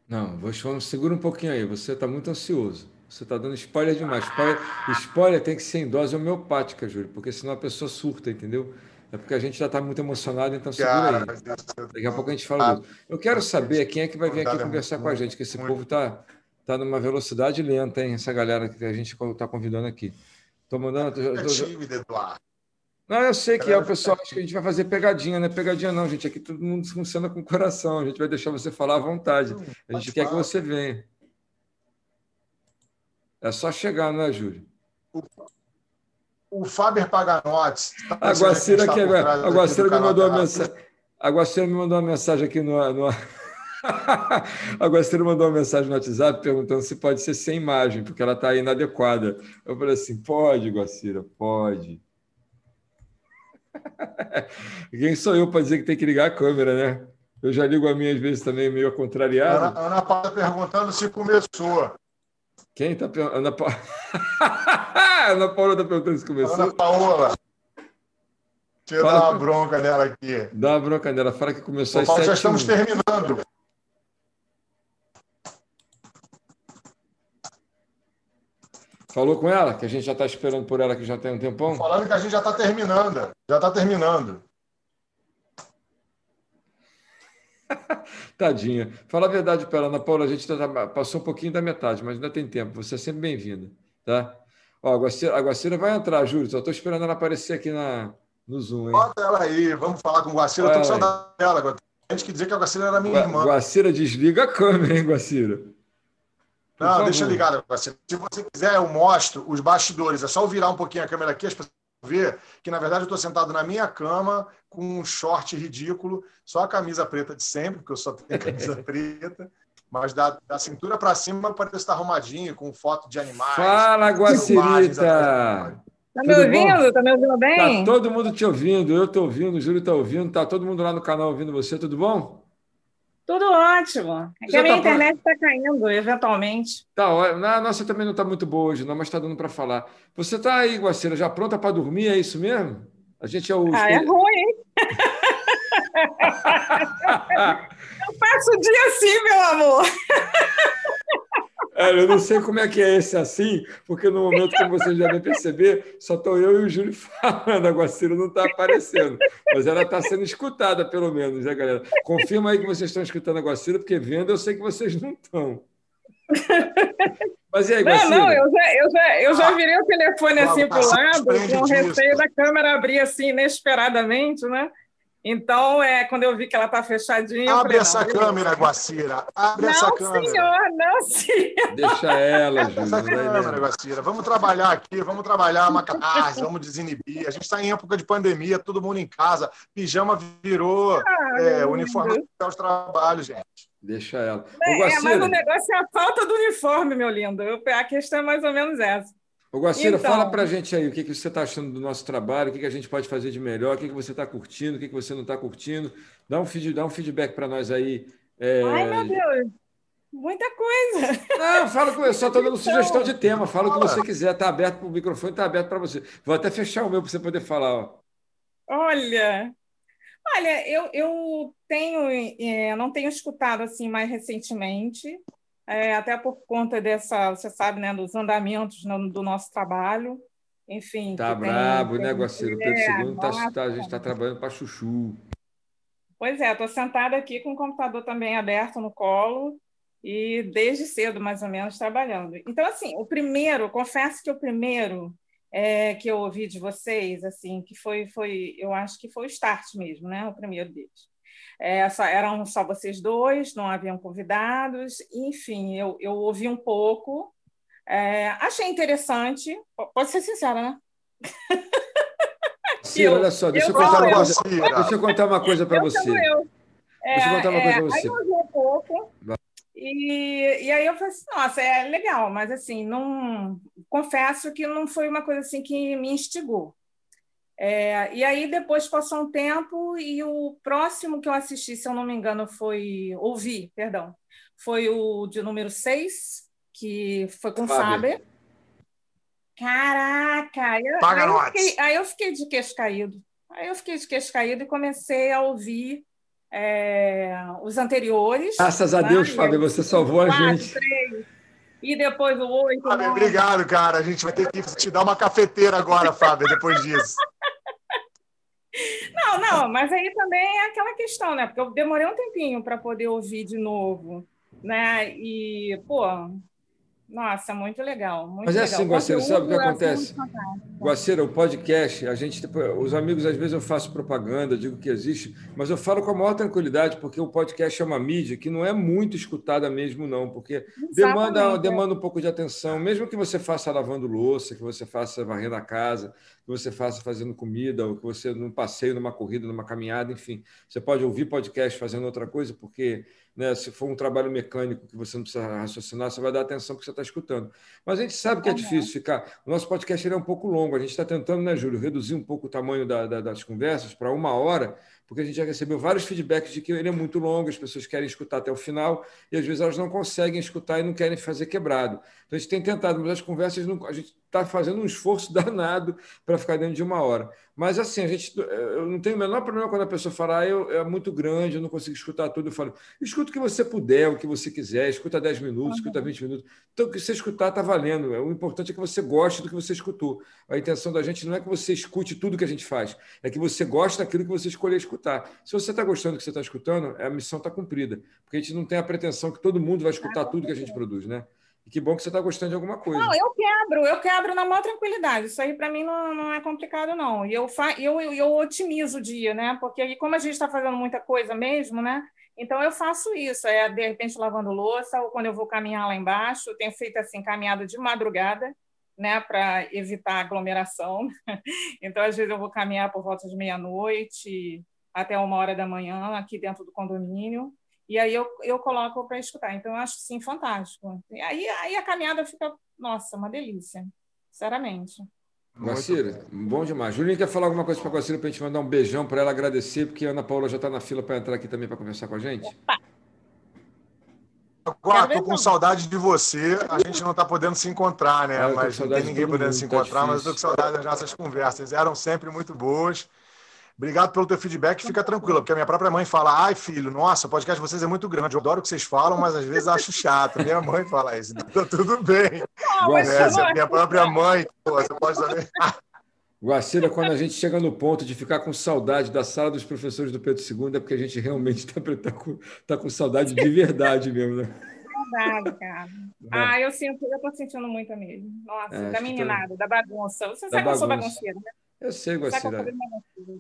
Não, vou segura um pouquinho aí. Você está muito ansioso. Você está dando spoiler demais. Spoiler, spoiler tem que ser em dose homeopática, Júlio, porque senão a pessoa surta, entendeu? É porque a gente já está muito emocionado, então segura aí. Daqui a pouco a gente fala. Ah, eu quero saber quem é que vai vir aqui conversar com a gente, que esse povo está tá numa velocidade lenta, hein? Essa galera que a gente está convidando aqui. Estou mandando. Tô... tímido, Eduardo. Não, eu sei que é o pessoal, acho que a gente vai fazer pegadinha, não é pegadinha, não, gente. Aqui todo mundo funciona com o coração. A gente vai deixar você falar à vontade. A gente quer que você venha. É só chegar, não é, Júlio? O, o Faber Paganotti. Tá a Guacira, que, Guacira me mandou uma mensagem. A Guacira me mandou uma mensagem aqui no. no... *laughs* a Guacira mandou uma mensagem no WhatsApp perguntando se pode ser sem imagem, porque ela está inadequada. Eu falei assim: pode, Guacira, pode. *laughs* Quem sou eu para dizer que tem que ligar a câmera, né? Eu já ligo a minha às vezes também meio contrariado. Ana, Ana Paula perguntando se começou. Quem está perguntando? Ana, pa... *laughs* Ana Paula está perguntando se começou. Ana Paola. Deixa eu Fala dar uma bronca nela aqui. Dá uma bronca nela. Fala que começou Ô, às Já estamos terminando. Falou com ela? Que a gente já está esperando por ela que já tem um tempão? Falando que a gente já está terminando. Já está terminando. *laughs* Tadinha. Fala a verdade para Ana Paula. A gente tá, passou um pouquinho da metade, mas ainda tem tempo. Você é sempre bem-vinda. Tá? Ó, a Guacira, a Guacira vai entrar, Júlio. Só estou esperando ela aparecer aqui na, no Zoom. Hein? Bota ela aí. Vamos falar com a Guacira. Estou com saudade dela. A gente que dizer que a Guacira era minha irmã. Guacira, desliga a câmera, hein, Guacira? Não, deixa ligado. Se você quiser, eu mostro os bastidores. É só eu virar um pouquinho a câmera aqui, as pessoas ver que, na verdade, eu estou sentado na minha cama com um short ridículo, só a camisa preta de sempre, porque eu só tenho camisa *laughs* preta. Mas da, da cintura para cima parece estar arrumadinho, com foto de animais. Fala, Guacirita! Tá me ouvindo? Bom? Tá me ouvindo bem? Tá todo mundo te ouvindo, eu estou ouvindo, o Júlio está ouvindo, tá todo mundo lá no canal ouvindo você, tudo bom? Tudo ótimo. É que a minha tá internet está caindo, eventualmente. Tá, a nossa também não está muito boa hoje, não, mas está dando para falar. Você está aí, Guaceira, já pronta para dormir, é isso mesmo? A gente é o. Ah, é ruim, hein? *laughs* Eu passo o dia assim, meu amor. *laughs* É, eu não sei como é que é esse assim, porque no momento, como vocês devem perceber, só estou eu e o Júlio *laughs* falando, a Guacira não está aparecendo. Mas ela está sendo escutada, pelo menos, né, galera? Confirma aí que vocês estão escutando a Guacira, porque vendo eu sei que vocês não estão. Mas e aí, Guacira? Não, não, eu já, eu já, eu já virei o telefone assim para o lado, com receio da câmera abrir assim inesperadamente, né? Então, é, quando eu vi que ela está fechadinha. Abre falei, essa câmera, *laughs* Guacira. Abre não, essa câmera. Não, senhor, não, senhor. Deixa ela, Júlio. Essa câmera, Guacira. Vamos trabalhar aqui, vamos trabalhar uma catarse, vamos desinibir. A gente está em época de pandemia, todo mundo em casa. Pijama virou ah, é, uniforme aos trabalhos, gente. Deixa ela. É, Ô, é, mas o negócio é a falta do uniforme, meu lindo. A questão é mais ou menos essa. Ô, Guacira, então, fala para a gente aí o que, que você está achando do nosso trabalho, o que, que a gente pode fazer de melhor, o que, que você está curtindo, o que, que você não está curtindo. Dá um, feed, dá um feedback para nós aí. É... Ai, meu Deus! Muita coisa. Não, fala com eu, só estou dando então, sugestão de tema. Fala o que você quiser, está aberto o microfone, está aberto para você. Vou até fechar o meu para você poder falar. Ó. Olha, olha, eu, eu tenho, é, não tenho escutado assim mais recentemente, é, até por conta dessa, você sabe, né, dos andamentos no, do nosso trabalho. Enfim. Tá brabo, tem, né, Guaciro? Pedro é, II, tá, tá, a gente está trabalhando para chuchu. Pois é, estou sentada aqui com o computador também aberto no colo e desde cedo, mais ou menos, trabalhando. Então, assim, o primeiro, confesso que o primeiro é, que eu ouvi de vocês, assim, que foi, foi, eu acho que foi o start mesmo, né? O primeiro deles. É, só, eram só vocês dois, não haviam convidados, enfim, eu, eu ouvi um pouco, é, achei interessante, pode ser sincera, né? Cira, olha só, deixa eu, eu contar uma coisa, deixa eu contar uma coisa para você. Eu. É, deixa eu contar uma coisa para você. Aí eu ouvi um pouco, e, e aí eu falei assim, nossa, é legal, mas assim, não confesso que não foi uma coisa assim que me instigou. É, e aí depois passou um tempo e o próximo que eu assisti, se eu não me engano, foi ouvi, perdão, foi o de número 6, que foi com o Faber. Caraca! Aí, aí, eu fiquei, aí eu fiquei de queixo caído. Aí eu fiquei de queixo caído e comecei a ouvir é, os anteriores. Graças a Deus, Fábio, você salvou a gente. Três, e depois o oito. Fábio, obrigado, cara. A gente vai ter que te dar uma cafeteira agora, Fábio, depois disso. Não, não, mas aí também é aquela questão, né? Porque eu demorei um tempinho para poder ouvir de novo, né? E, pô, nossa, muito legal. Muito Mas é assim, Guaceiro, sabe o que acontece? Guaceiro, o podcast, a gente, tipo, os amigos, às vezes eu faço propaganda, digo que existe, mas eu falo com a maior tranquilidade, porque o podcast é uma mídia que não é muito escutada mesmo, não, porque demanda, demanda um pouco de atenção, mesmo que você faça lavando louça, que você faça varrendo a casa, que você faça fazendo comida, ou que você num passeio, numa corrida, numa caminhada, enfim. Você pode ouvir podcast fazendo outra coisa, porque né, se for um trabalho mecânico que você não precisa raciocinar, você vai dar atenção porque você está escutando. Mas a gente sabe que é difícil ficar. O nosso podcast é um pouco longo, a gente está tentando, né, Júlio, reduzir um pouco o tamanho da, da, das conversas para uma hora, porque a gente já recebeu vários feedbacks de que ele é muito longo, as pessoas querem escutar até o final, e às vezes elas não conseguem escutar e não querem fazer quebrado. Então a gente tem tentado, mas as conversas, não, a gente está fazendo um esforço *laughs* danado para ficar dentro de uma hora. Mas assim, a gente, eu não tenho o menor problema quando a pessoa fala, ah, eu, é muito grande, eu não consigo escutar tudo. Eu falo, escuta o que você puder, o que você quiser, escuta 10 minutos, escuta 20 minutos. Então, o que você escutar está valendo. O importante é que você goste do que você escutou. A intenção da gente não é que você escute tudo que a gente faz, é que você goste daquilo que você escolher escutar. Se você está gostando do que você está escutando, a missão está cumprida. Porque a gente não tem a pretensão que todo mundo vai escutar tudo que a gente produz, né? E que bom que você está gostando de alguma coisa. Não, eu quebro, eu quebro na maior tranquilidade. Isso aí para mim não, não é complicado, não. E eu, fa eu, eu, eu otimizo o dia, né? Porque como a gente está fazendo muita coisa mesmo, né? Então eu faço isso, é de repente lavando louça, ou quando eu vou caminhar lá embaixo, eu tenho feito assim, caminhada de madrugada, né, para evitar aglomeração. *laughs* Então, às vezes, eu vou caminhar por volta de meia-noite até uma hora da manhã aqui dentro do condomínio. E aí eu, eu coloco para escutar. Então, eu acho, sim, fantástico. E aí, aí a caminhada fica, nossa, uma delícia, sinceramente. Guacira, bom demais. Julinho quer falar alguma coisa para a Guacira para a gente mandar um beijão para ela agradecer, porque a Ana Paula já está na fila para entrar aqui também para conversar com a gente. Opa. Agora, tô com saudade de você. A gente não está podendo se encontrar, né? Ah, mas não tem ninguém podendo se tá encontrar, tá mas eu tô com saudade das nossas conversas. Eram sempre muito boas. Obrigado pelo teu feedback, fica tranquila, porque a minha própria mãe fala: ai, filho, nossa, o podcast de vocês é muito grande, eu adoro o que vocês falam, mas às vezes acho chato. Minha mãe fala isso, tá tudo bem. Não, é, minha própria mãe, pô, você pode saber. Guacira, quando a gente chega no ponto de ficar com saudade da sala dos professores do Pedro II, é porque a gente realmente está tá com, tá com saudade de verdade mesmo, né? Verdade, cara. *laughs* Ah, eu sinto, eu estou sentindo muito mesmo. Nossa, é, da meninada, da bagunça. Você sabe que eu sou bagunceira, né? Eu sei, Guacira.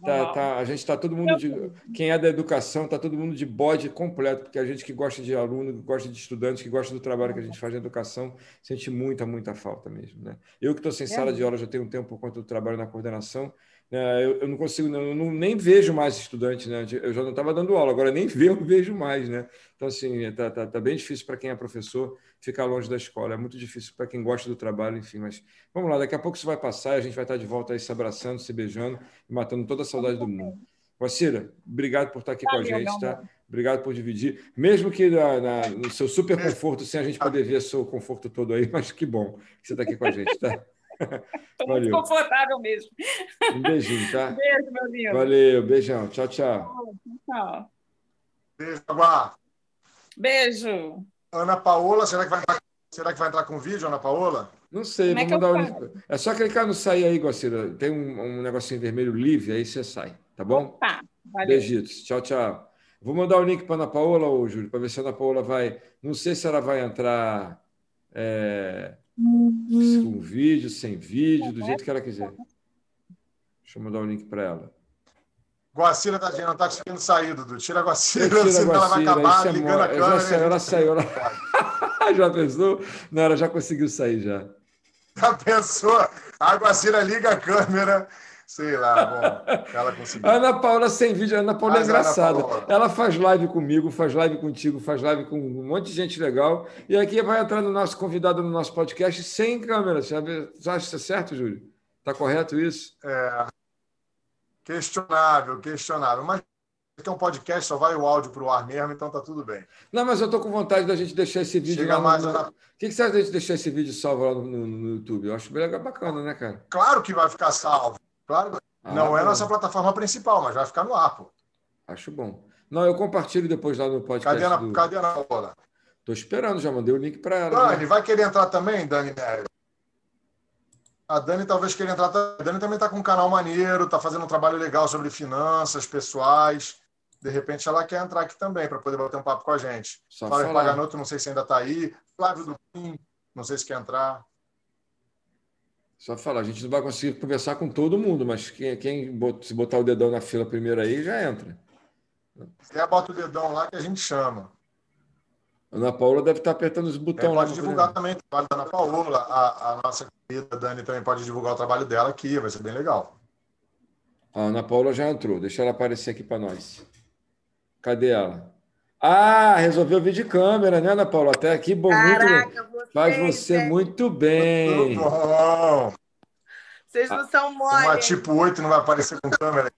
Tá, tá, a gente está todo mundo de. Quem é da educação, está todo mundo de bode completo, porque a gente que gosta de aluno, que gosta de estudante, que gosta do trabalho que a gente faz na educação, sente muita, muita falta mesmo. Né? Eu que estou sem sala de aula já tenho um tempo por conta do trabalho na coordenação? Eu, eu, não consigo, não, não, nem vejo mais estudante, né? Eu já não estava dando aula, agora nem *laughs* vejo, vejo mais, né? Então, assim, está tá, tá bem difícil para quem é professor ficar longe da escola. É muito difícil para quem gosta do trabalho, enfim. Mas vamos lá, daqui a pouco isso vai passar e a gente vai estar de volta aí se abraçando, se beijando e matando toda a saudade do mundo. Wacira, obrigado por estar aqui Valeu, com a gente, tá? Obrigado por dividir. Mesmo que na, na, no seu super conforto, sem a gente poder ver seu conforto todo aí, *laughs* mas que bom que você está aqui com a gente, tá? Estou muito confortável mesmo. Um beijinho, tá? Beijo, meu lindo. Valeu, beijão. Tchau, tchau. Tchau. Beijo, Aguá. Beijo. Ana Paola, será que vai entrar, será que vai entrar com vídeo, Ana Paola? Não sei, Como é vou é mandar o É só clicar no sair aí, Guacira. Tem um, um negocinho vermelho livre, aí você sai, tá bom? Tá, valeu. Beijitos. Tchau, tchau. Vou mandar o link para a Ana Paola, ô, Júlio, para ver se a Ana Paola vai. Não sei se ela vai entrar é. Com vídeo, sem vídeo, do jeito que ela quiser. Deixa eu mandar o link para ela. Guacira tá, não está conseguindo sair, Dudu. Tira a Guacira, tira a Guacira, ela vai acabar é ligando a câmera. Já saiu, ela saiu. Ela... já pensou? Não, ela já conseguiu sair já. Já pensou? A Guacira liga a câmera Sei lá, bom, *laughs* ela conseguiu. Ana Paula sem vídeo, Ana Paula é engraçada. Ela faz live comigo, faz live contigo, faz live com um monte de gente legal. E aqui vai entrar no nosso convidado no nosso podcast sem câmera. Você acha isso certo, Júlio? Está correto isso? É. Questionável, questionável. Mas aqui é um podcast, só vai o áudio para o ar mesmo, então tá tudo bem. Não, mas eu estou com vontade da gente deixar esse vídeo Chega lá no... O que, que você acha da gente deixar esse vídeo salvo lá no, no, no YouTube? Eu acho bem bacana, né, cara? Claro que vai ficar salvo. Claro, ah, não é nossa plataforma principal, mas vai ficar no ar, pô. Acho bom. Não, eu compartilho depois lá no podcast. Cadê a, do... cadê a Paula? Tô esperando, já mandei o link para ela. Dani, né? vai querer entrar também, Dani A Dani talvez queira entrar. A Dani também está com um canal maneiro, está fazendo um trabalho legal sobre finanças pessoais. De repente ela quer entrar aqui também para poder bater um papo com a gente. Só Flávio Paganoto, não sei se ainda está aí. Flávio do Pim, não sei se quer entrar. Só falar, a gente não vai conseguir conversar com todo mundo, mas quem, quem se botar o dedão na fila primeiro aí, já entra. Você bota o dedão lá que a gente chama. Ana Paula deve estar apertando os botões é, lá. Pode divulgar também o trabalho da Ana Paula. A, a, nossa querida Dani também pode divulgar o trabalho dela aqui, vai ser bem legal. A Ana Paula já entrou, deixa ela aparecer aqui para nós. Cadê ela? Ah, resolveu vir de câmera, né, Ana Paula? Até aqui, bom, Caraca, muito. Você, faz você né? muito bem. Muito bom. Vocês não são mole. Uma tipo 8 não vai aparecer com câmera.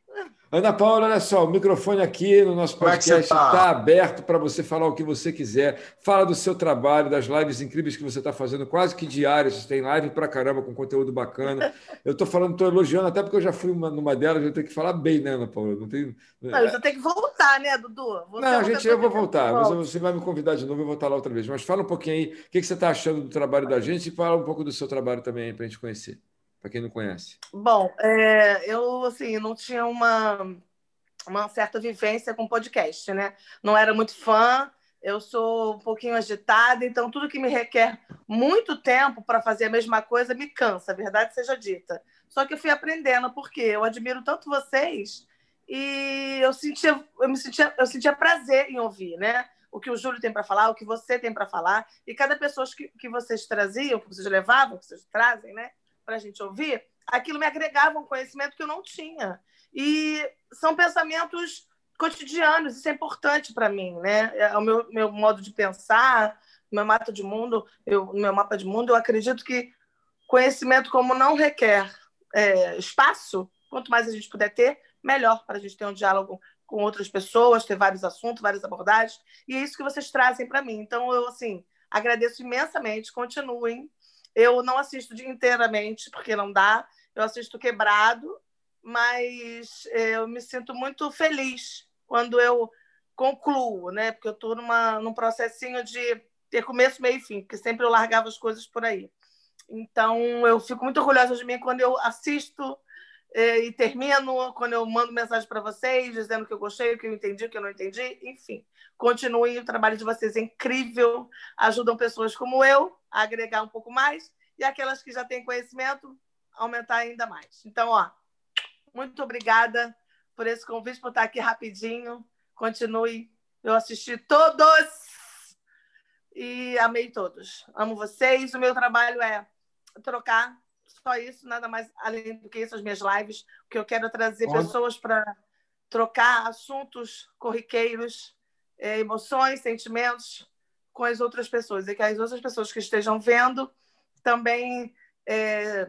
Ana Paula, olha só, o microfone aqui no nosso é podcast está tá aberto para você falar o que você quiser. Fala do seu trabalho, das lives incríveis que você está fazendo, quase que diárias. Você tem live para caramba com conteúdo bacana. Eu estou falando, estou elogiando, até porque eu já fui uma, numa delas, eu tenho que falar bem, né, Ana Paula? Não, tenho... Não, eu tenho que voltar, né, Dudu? Você não, gente, eu vou voltar, mas você vai me convidar de novo e eu vou estar lá outra vez. Mas fala um pouquinho aí, o que você está achando do trabalho da gente e fala um pouco do seu trabalho também para a gente conhecer para quem não conhece? Bom, é, eu assim não tinha uma uma certa vivência com podcast, né? Não era muito fã, eu sou um pouquinho agitada, então tudo que me requer muito tempo para fazer a mesma coisa me cansa, a verdade seja dita. Só que eu fui aprendendo porque eu admiro tanto vocês e eu sentia, eu me sentia, eu sentia prazer em ouvir, né? O que o Júlio tem para falar, o que você tem para falar, e cada pessoa que, que vocês traziam, que vocês levavam, que vocês trazem, né? Para a gente ouvir, aquilo me agregava um conhecimento que eu não tinha. E são pensamentos cotidianos, isso é importante para mim, né? É o meu, meu modo de pensar, meu mapa de mundo, eu, meu mapa de mundo, eu acredito que conhecimento como não requer é, espaço, quanto mais a gente puder ter, melhor para a gente ter um diálogo com outras pessoas, ter vários assuntos, várias abordagens, e é isso que vocês trazem para mim. Então, eu, assim, agradeço imensamente, continuem, eu não assisto dia inteiramente, porque não dá. Eu assisto quebrado, mas é, eu me sinto muito feliz quando eu concluo, né? Porque eu estou num processinho de ter começo, meio e fim, porque sempre eu largava as coisas por aí. Então, eu fico muito orgulhosa de mim quando eu assisto é, e termino, quando eu mando mensagem para vocês, dizendo que eu gostei, que eu entendi, que eu não entendi, enfim. Continuem, o trabalho de vocês é incrível, ajudam pessoas como eu agregar um pouco mais e aquelas que já têm conhecimento, aumentar ainda mais. Então, ó, muito obrigada por esse convite, por estar aqui rapidinho. Continue. Eu assisti todos e amei todos. Amo vocês. O meu trabalho é trocar só isso, nada mais além do que isso, as minhas lives. Que eu quero trazer Onde? pessoas para trocar assuntos corriqueiros, é, emoções, sentimentos com as outras pessoas. E que as outras pessoas que estejam vendo também é,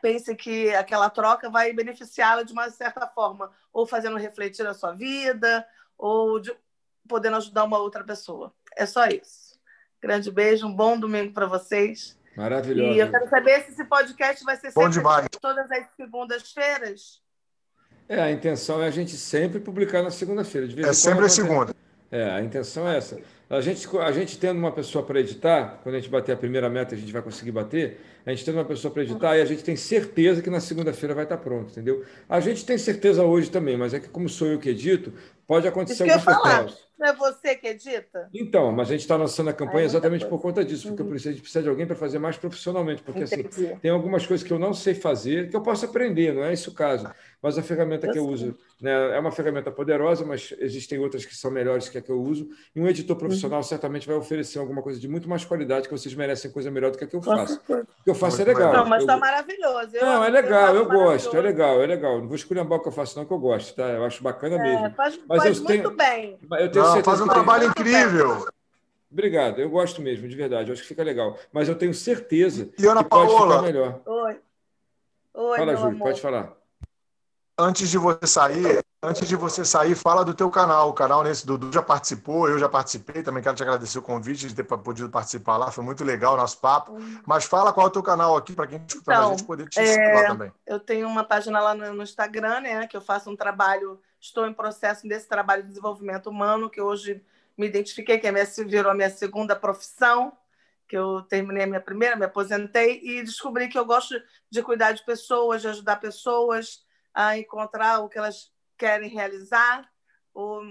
pensem que aquela troca vai beneficiá-la de uma certa forma, ou fazendo refletir a sua vida, ou de, podendo ajudar uma outra pessoa. É só isso. Grande beijo, um bom domingo para vocês Maravilhoso. E eu quero saber se esse podcast vai ser sempre todas as segundas-feiras. É, a intenção é a gente sempre publicar na segunda-feira. É sempre a segunda. É, a intenção é essa. A gente, a gente tendo uma pessoa para editar, quando a gente bater a primeira meta, a gente vai conseguir bater, a gente tendo uma pessoa para editar e a gente tem certeza que na segunda-feira vai estar pronto, entendeu? A gente tem certeza hoje também, mas é que como sou eu que edito, pode acontecer alguns percalços. Não é você que edita? Então, mas a gente está lançando a campanha exatamente por conta disso, porque uhum. a gente precisa de alguém para fazer mais profissionalmente, porque assim, tem algumas coisas que eu não sei fazer, que eu posso aprender, não é esse o caso. Mas a ferramenta eu que eu sei. uso né, é uma ferramenta poderosa, mas existem outras que são melhores que a que eu uso. E um editor uhum. profissional uhum. certamente vai oferecer alguma coisa de muito mais qualidade, que vocês merecem coisa melhor do que a que eu faço. O que eu faço é legal. Não, mas está maravilhoso. Eu, não, é legal, eu, eu gosto, é legal, é legal. Não vou escolher o que eu faço, não, que eu gosto, tá? Eu acho bacana é, mesmo. Faz, mas faz eu muito tenho, bem. Eu tenho não, faz um trabalho incrível. Obrigado, eu gosto mesmo, de verdade. Eu acho que fica legal. Mas eu tenho certeza e Ana que Paola. pode ficar melhor. Oi. Oi, Fala, Júlio, amor. pode falar antes de você sair, antes de você sair, fala do teu canal. O canal nesse Dudu já participou, eu já participei, também quero te agradecer o convite de ter podido participar lá, foi muito legal o nosso papo. Mas fala qual é o teu canal aqui para quem escuta então, a gente poder te é, também. Eu tenho uma página lá no, no, Instagram, né, que eu faço um trabalho, estou em processo desse trabalho de desenvolvimento humano, que hoje me identifiquei que a minha, virou a minha segunda profissão, que eu terminei a minha primeira, me aposentei e descobri que eu gosto de cuidar de pessoas, de ajudar pessoas, a encontrar o que elas querem realizar, ou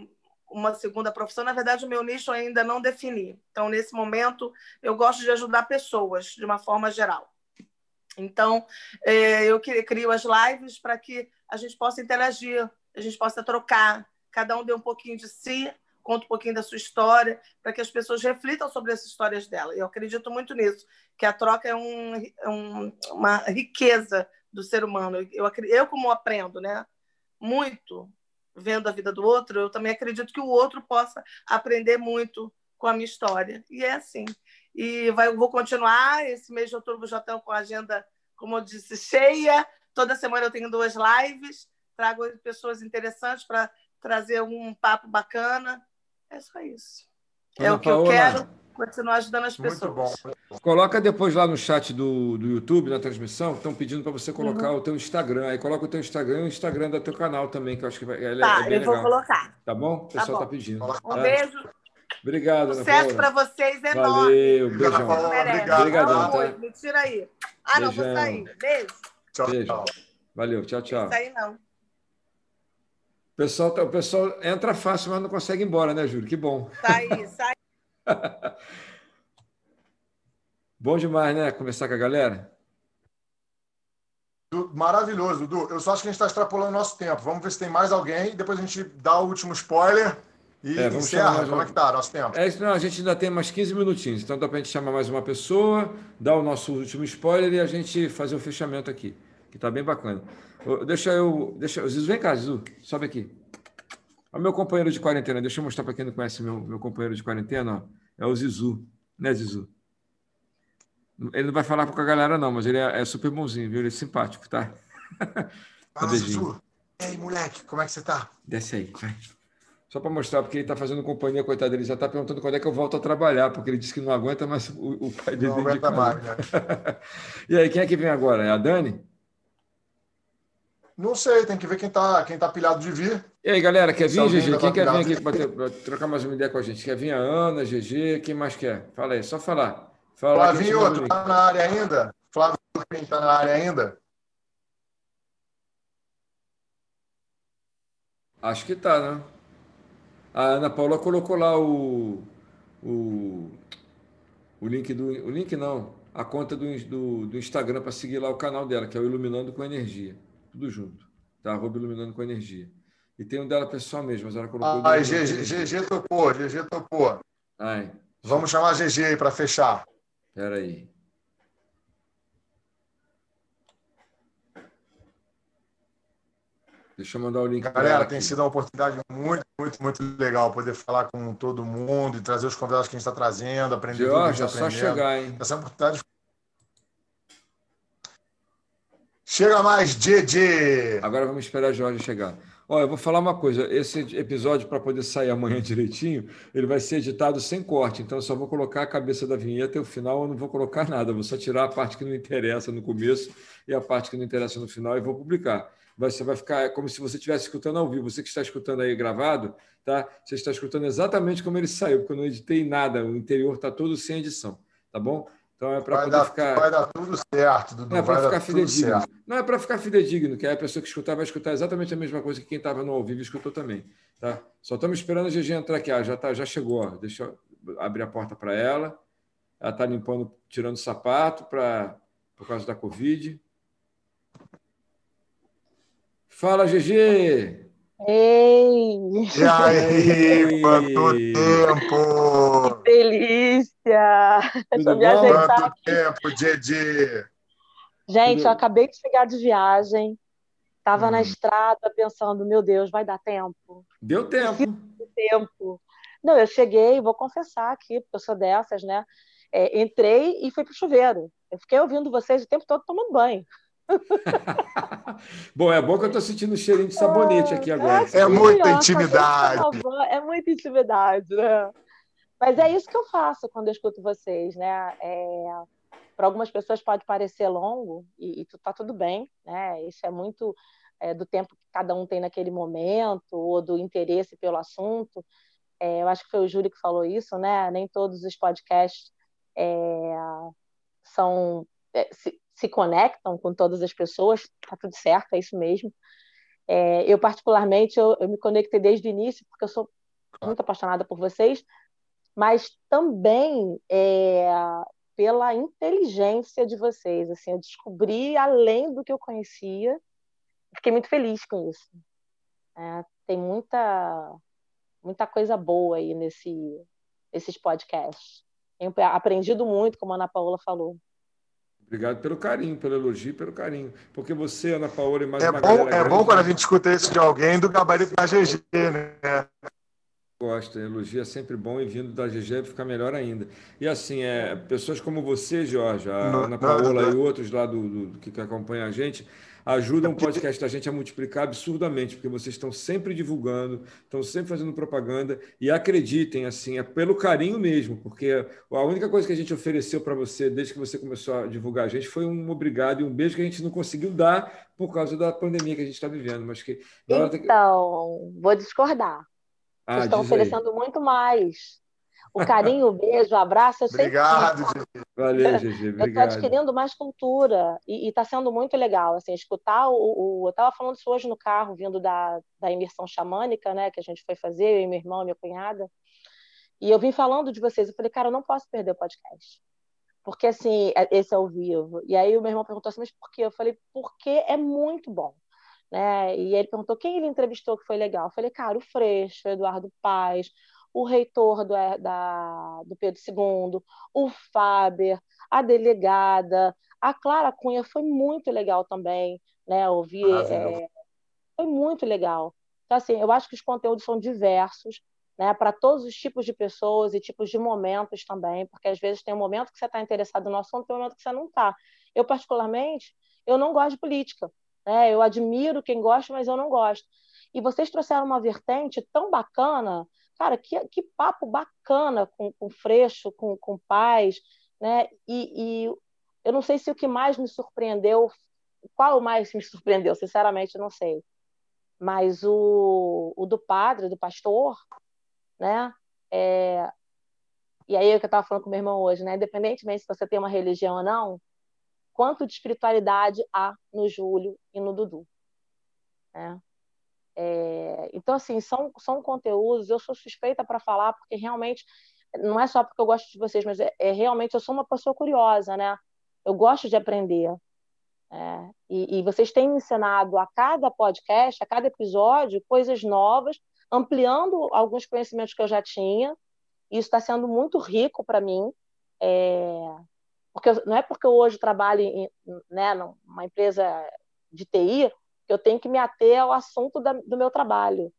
uma segunda profissão. Na verdade, o meu nicho ainda não defini. Então, nesse momento, eu gosto de ajudar pessoas de uma forma geral. Então, é, eu crio as lives para que a gente possa interagir, a gente possa trocar, cada um dê um pouquinho de si, conta um pouquinho da sua história, para que as pessoas reflitam sobre as histórias dela. Eu acredito muito nisso, que a troca é um, um, uma riqueza do ser humano. Eu, eu como aprendo, né, muito vendo a vida do outro, eu também acredito que o outro possa aprender muito com a minha história. E é assim. E vai, vou continuar. Esse mês de outubro já estou com a agenda, como eu disse, cheia. Toda semana eu tenho duas lives. Trago pessoas interessantes para trazer um papo bacana. É só isso. É Ana é o que Paola. eu quero continuar ajudando as pessoas. Muito bom. Coloca depois lá no chat do, do YouTube, na transmissão, estão pedindo para você colocar uhum. o teu Instagram. Aí coloca o teu Instagram e o Instagram do teu canal também, que eu acho que vai, é, tá, é bem eu vou colocar. Tá bom? O pessoal está tá pedindo. Um tá? beijo. Obrigado, Sucesso para vocês enorme. Valeu, beijão. Obrigado. Obrigadão, tá? Me tira aí. Ah, Beijão. não, vou sair. Beijo. Tchau, Beijo. Tchau. Valeu, tchau, tchau. Não sair, não. O pessoal, tá, o pessoal entra fácil, mas não consegue ir embora, né, Júlio? Que bom. Sai, sai. *laughs* Bom demais, né? Conversar com a galera. Maravilhoso, Dudu. Eu só acho que a gente está extrapolando nosso tempo. Vamos ver se tem mais alguém. Depois a gente dá o último spoiler e é, encerra. Como é que tá nosso tempo? É, não, a gente ainda tem mais 15 minutinhos. Então dá para a gente chamar mais uma pessoa, dar o nosso último spoiler e a gente fazer o fechamento aqui. Que está bem bacana. Deixa eu. Deixa, Zizu, vem cá, Zizu. Sobe aqui. O meu companheiro de quarentena. Deixa eu mostrar para quem não conhece meu, meu companheiro de quarentena. Ó. É o Zizu. Né, Zizu? Ele não vai falar com a galera, não, mas ele é, é super bonzinho, viu? Ele é simpático, tá? *laughs* Fala, Zuzu. E aí, moleque, como é que você tá? Desce aí, vai. Só para mostrar, porque ele está fazendo companhia, coitado dele, já está perguntando quando é que eu volto a trabalhar, porque ele disse que não aguenta, mas o, o pai dele. Não aguenta mais, né? *laughs* e aí, quem é que vem agora? É a Dani? Não sei, tem que ver quem está quem tá pilhado de vir. E aí, galera, quer vir, GG? Quem quer vir aqui para trocar mais uma ideia com a gente? Quer vir a Ana, GG? Quem mais quer? Fala aí, só falar. Fala Flavinho, tu tá na área ainda? Flávio, tá na área ainda? Acho que tá, né? A Ana Paula colocou lá o, o, o link do. O link não, a conta do, do, do Instagram para seguir lá o canal dela, que é o Iluminando com Energia. Tudo junto. Tá? Arroba Iluminando com Energia. E tem um dela pessoal mesmo, mas ela colocou. Ah, GG, GG topou, GG topou. Ai. Vamos chamar GG aí para fechar. Espera aí. Deixa eu mandar o link. Galera, tem sido uma oportunidade muito, muito, muito legal poder falar com todo mundo e trazer os convidados que a gente está trazendo, aprender Jorge, tudo que a gente é só chegar, hein? Essa oportunidade. Chega mais, DJ! Agora vamos esperar a Jorge chegar. Olha, eu vou falar uma coisa. Esse episódio, para poder sair amanhã *laughs* direitinho, ele vai ser editado sem corte. Então, eu só vou colocar a cabeça da vinheta e o final eu não vou colocar nada. Vou só tirar a parte que não interessa no começo e a parte que não interessa no final e vou publicar. Você vai ficar como se você estivesse escutando ao vivo. Você que está escutando aí gravado, tá? Você está escutando exatamente como ele saiu, porque eu não editei nada. O interior está todo sem edição, tá bom? Então é para poder dar, ficar. Vai dar tudo certo, Dudu. Não é para ficar fidedigno. Não é para ficar fidedigno, que a pessoa que escutar vai escutar exatamente a mesma coisa que quem estava no ao vivo escutou também. Tá? Só estamos esperando a GG entrar aqui. Ah, já, tá, já chegou. Ó. Deixa eu abrir a porta para ela. Ela está limpando, tirando o sapato pra, por causa da Covid. Fala, GG! Ei! E aí, quanto tempo! *laughs* Tudo me bom? Quanto tempo, Didi? Gente, Tudo- eu acabei de chegar de viagem. Estava Hum. na estrada pensando, meu Deus, vai dar tempo? Deu tempo. Tempo. Não, eu cheguei, vou confessar aqui, porque eu sou dessas, né? É, entrei e fui pro chuveiro. Eu fiquei ouvindo vocês o tempo todo tomando banho. *laughs* Bom, é bom que eu estou sentindo um cheirinho de sabonete aqui agora. É muita Sim, ó, intimidade. É muita intimidade, né? Mas é isso que eu faço quando eu escuto vocês, né? É, para algumas pessoas pode parecer longo e, e tá tudo bem, né? Isso é muito é, do tempo que cada um tem naquele momento ou do interesse pelo assunto. É, eu acho que foi o Júlio que falou isso, né? Nem todos os podcasts é, são é, se, se conectam com todas as pessoas. Tá tudo certo, é isso mesmo. É, eu, particularmente, eu, eu me conectei desde o início, porque eu sou muito apaixonada por vocês, mas também é, pela inteligência de vocês. Assim, eu descobri além do que eu conhecia, fiquei muito feliz com isso. É, tem muita, muita coisa boa aí nesse, nesses podcasts. Tenho aprendido muito, como a Ana Paola falou. Obrigado pelo carinho, pelo elogio, pelo carinho. Porque você, Ana Paola e mais É uma bom, galera é grande bom quando a gente escuta isso de alguém do gabarito da GG, né? Gosta. Elogio é sempre bom e vindo da GG fica melhor ainda. E assim, é, pessoas como você, Jorge, a Não, Ana não, Paola não. e outros lá do, do- do que, acompanham a gente, ajudam o podcast da gente a multiplicar absurdamente, porque vocês estão sempre divulgando, estão sempre fazendo propaganda e acreditem, assim, é pelo carinho mesmo, porque a única coisa que a gente ofereceu para você desde que você começou a divulgar a gente foi um obrigado e um beijo que a gente não conseguiu dar por causa da pandemia que a gente está vivendo, mas que- Então, vou discordar. Ah, Vocês estão diz aí. oferecendo muito mais. O carinho, o beijo, o abraço, eu Obrigado, quis. Didi. Valeu, GG, Eu estou obrigado. adquirindo mais cultura e está sendo muito legal, assim, escutar o, o eu estava falando isso hoje no carro, vindo da, da imersão xamânica, né, que a gente foi fazer, eu e meu irmão, minha cunhada, e eu vim falando de vocês, eu falei, cara, eu não posso perder o podcast, porque, assim, é- esse é ao vivo, e aí o meu irmão perguntou assim, mas por quê? Eu falei, porque é muito bom, né, e ele perguntou quem ele entrevistou que foi legal, eu falei, cara, o Freixo, o Eduardo Paz, o reitor do, da, do Pedro II, o Faber, a delegada, a Clara Cunha foi muito legal também, né? Ouvir é, foi muito legal. Então, assim, eu acho que os conteúdos são diversos, né? Para todos os tipos de pessoas e tipos de momentos também, porque às vezes tem um momento que você está interessado no assunto, tem um momento que você não está. Eu, particularmente, eu não gosto de política, né? Eu admiro quem gosta, mas eu não gosto. E vocês trouxeram uma vertente tão bacana, cara, que, que papo bacana com, com Freixo, com, com Paz, né? E, e eu não sei se o que mais me surpreendeu, qual mais me surpreendeu, sinceramente, não sei. Mas o, o do padre, do pastor, né? É, e aí é o que eu estava falando com meu irmão hoje, né? Independentemente se você tem uma religião ou não, quanto de espiritualidade há no Júlio e no Dudu, né? É, então, assim, são, são conteúdos, eu sou suspeita para falar, porque realmente, não é só porque eu gosto de vocês, mas é, é realmente, eu sou uma pessoa curiosa, né? Eu gosto de aprender. É, e, e vocês têm ensinado a cada podcast, a cada episódio, coisas novas, ampliando alguns conhecimentos que eu já tinha. Isso está sendo muito rico para mim. Porque não é porque eu hoje trabalho em, né, numa empresa de TI que eu tenho que me ater ao assunto da- do meu trabalho.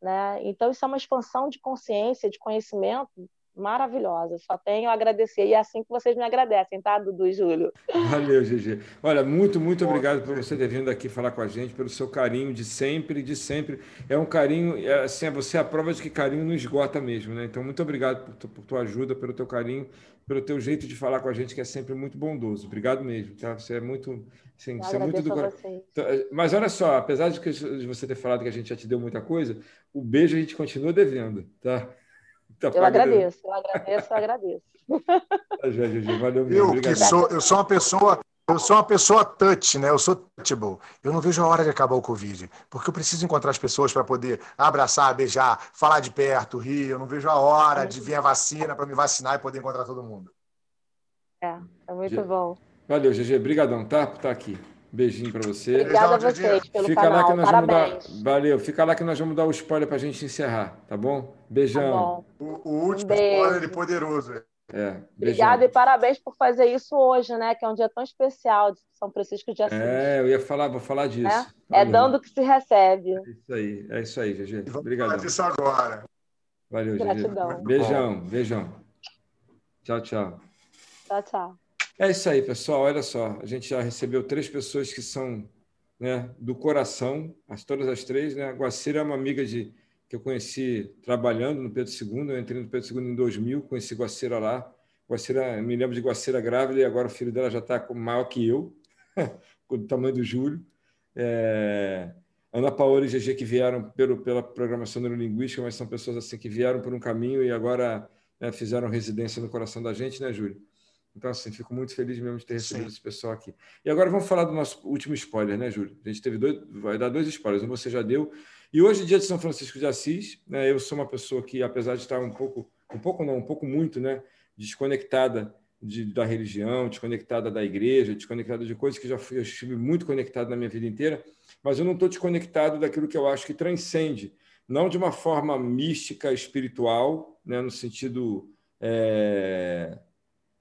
Né? Então, isso é uma expansão de consciência, de conhecimento maravilhosa. Só tenho a agradecer. E é assim que vocês me agradecem, tá, Dudu e Júlio? Valeu, Gigi. Olha, muito, muito obrigado por você ter vindo aqui falar com a gente, pelo seu carinho de sempre, de sempre. É um carinho, é, assim, você é a prova de que carinho não esgota mesmo, né? Então, muito obrigado por, por tua ajuda, pelo teu carinho, pelo teu jeito de falar com a gente, que é sempre muito bondoso. Obrigado mesmo, tá? Você é muito, assim, você é muito do coração. Então, é, mas olha só, apesar de você ter falado que a gente já te deu muita coisa, o beijo a gente continua devendo, tá? Tá eu agradeço, eu agradeço, eu agradeço. Valeu, eu, que sou, eu sou uma pessoa, eu sou uma pessoa touch, né? Eu sou touchable. Eu não vejo a hora de acabar o Covid, porque eu preciso encontrar as pessoas para poder abraçar, beijar, falar de perto, rir. Eu não vejo a hora de vir a vacina para me vacinar e poder encontrar todo mundo. É, é muito bom. Valeu, GG. Obrigadão, tá? Por estar aqui. Beijinho para você. Obrigada a vocês pelo Fica canal. Lá que nós Parabéns. Vamos dar... Valeu. Fica lá que nós vamos dar o spoiler para a gente encerrar, tá bom? Beijão. Tá bom. O, o, último um spoiler é poderoso. É, Obrigada e parabéns por fazer isso hoje, né? Que é um dia tão especial de São Francisco de Assis. É, eu ia falar, vou falar disso. É, é dando que se recebe. É isso aí, é isso aí, GG. Obrigado. Vamos isso agora. Valeu, Gratidão. Beijão, beijão. Tchau, tchau. Tchau, tchau. É isso aí, pessoal. Olha só, a gente já recebeu três pessoas que são né, do coração, as, todas as três. Né? A Guacira é uma amiga de, que eu conheci trabalhando no Pedro II. Eu entrei no Pedro II em 2000, conheci Guacira lá. Guacira, me lembro de Guacira grávida e agora o filho dela já está maior que eu, *laughs* com o tamanho do Júlio. É... Ana Paola e GG que vieram pelo, pela programação neurolinguística, mas são pessoas assim que vieram por um caminho e agora né, fizeram residência no coração da gente, né, Júlio? Então, assim, fico muito feliz mesmo de ter recebido Sim. esse pessoal aqui. E agora vamos falar do nosso último spoiler, né, Júlio? A gente teve dois, vai dar dois spoilers, um você já deu. E hoje, dia de São Francisco de Assis, né, eu sou uma pessoa que, apesar de estar um pouco, um pouco não, um pouco muito, né, desconectada de, da religião, desconectada da igreja, desconectada de coisas que já fui, eu estive muito conectado na minha vida inteira, mas eu não estou desconectado daquilo que eu acho que transcende, não de uma forma mística, espiritual, né, no sentido é,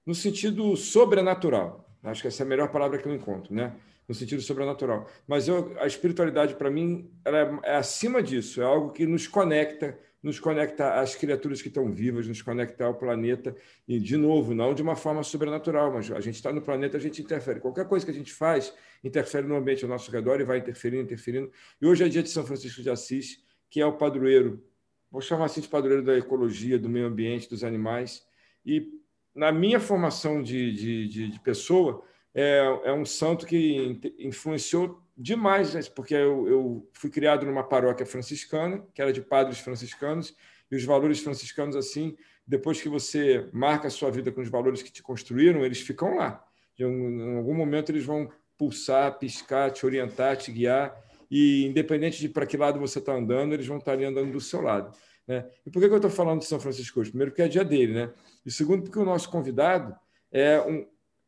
no sentido sobrenatural. Acho que essa é a melhor palavra que eu encontro, né? No sentido sobrenatural. Mas eu, a espiritualidade, para mim, é, é, acima disso. É algo que nos conecta, nos conecta às criaturas que estão vivas, nos conecta ao planeta. E, de novo, não de uma forma sobrenatural, mas a gente está no planeta, a gente interfere. Qualquer coisa que a gente faz interfere no ambiente ao nosso redor e vai interferindo, interferindo. E hoje é dia de São Francisco de Assis, que é o padroeiro, vou chamar assim de padroeiro da ecologia, do meio ambiente, dos animais. E na minha formação de, de, de, de pessoa, é, é, um santo que influenciou demais, né? porque eu, eu, fui criado numa paróquia franciscana, que era de padres franciscanos, e os valores franciscanos, assim, depois que você marca a sua vida com os valores que te construíram, eles ficam lá. Em algum momento eles vão pulsar, piscar, te orientar, te guiar, e independente de para que lado você está andando, eles vão estar ali andando do seu lado. Né? E por que, eu estou falando de São Francisco hoje? Primeiro, porque é dia dele, né? E segundo, porque o nosso convidado é um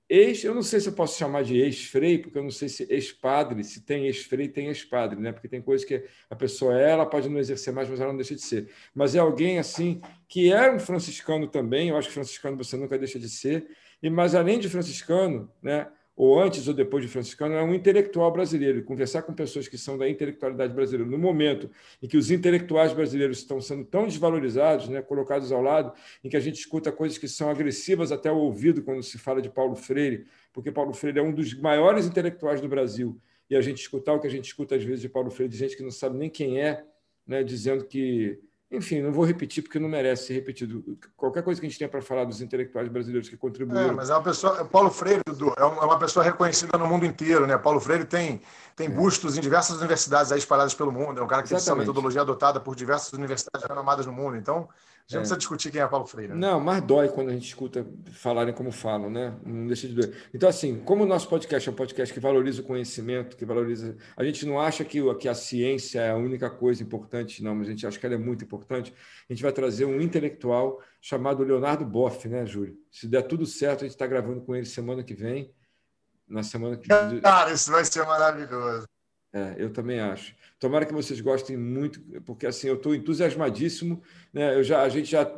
ex, eu não sei se eu posso chamar de ex-frei, porque eu não sei se ex-padre, se tem ex-frei, tem ex-padre, né? Porque tem coisas que a pessoa é, ela pode não exercer mais, mas ela não deixa de ser. Mas é alguém assim que é um franciscano também, eu acho que franciscano você nunca deixa de ser, e mas além de franciscano, né? Ou antes ou depois de franciscano, é um intelectual brasileiro. Conversar com pessoas que são da intelectualidade brasileira, no momento em que os intelectuais brasileiros estão sendo tão desvalorizados, né, colocados ao lado, em que a gente escuta coisas que são agressivas até o ouvido quando se fala de Paulo Freire, porque Paulo Freire é um dos maiores intelectuais do Brasil, e a gente escutar o que a gente escuta às vezes de Paulo Freire, de gente que não sabe nem quem é, né, dizendo que enfim, não vou repetir porque não merece ser repetido. Qualquer coisa que a gente tenha para falar dos intelectuais brasileiros que contribuíram. É, mas é uma pessoa. Paulo Freire, Dudu, é, é uma pessoa reconhecida no mundo inteiro, né? Paulo Freire tem, tem é. bustos em diversas universidades espalhadas pelo mundo. É um cara que Exatamente. tem essa metodologia adotada por diversas universidades renomadas no mundo. Então, não é. precisa discutir quem é Paulo Freire. Né? Não, mas dói quando a gente escuta falarem como falam, né? Não deixa de doer. Então, assim, como o nosso podcast é um podcast que valoriza o conhecimento, que valoriza. A gente não acha que, que a ciência é a única coisa importante, não, mas a gente acha que ela é muito importante. A gente vai trazer um intelectual chamado Leonardo Boff, né, Júlio? Se der tudo certo, a gente está gravando com ele semana que vem. Na semana que Cara, isso vai ser maravilhoso. É, eu também acho. Tomara que vocês gostem muito, porque assim eu estou entusiasmadíssimo. Né? Eu já, a gente já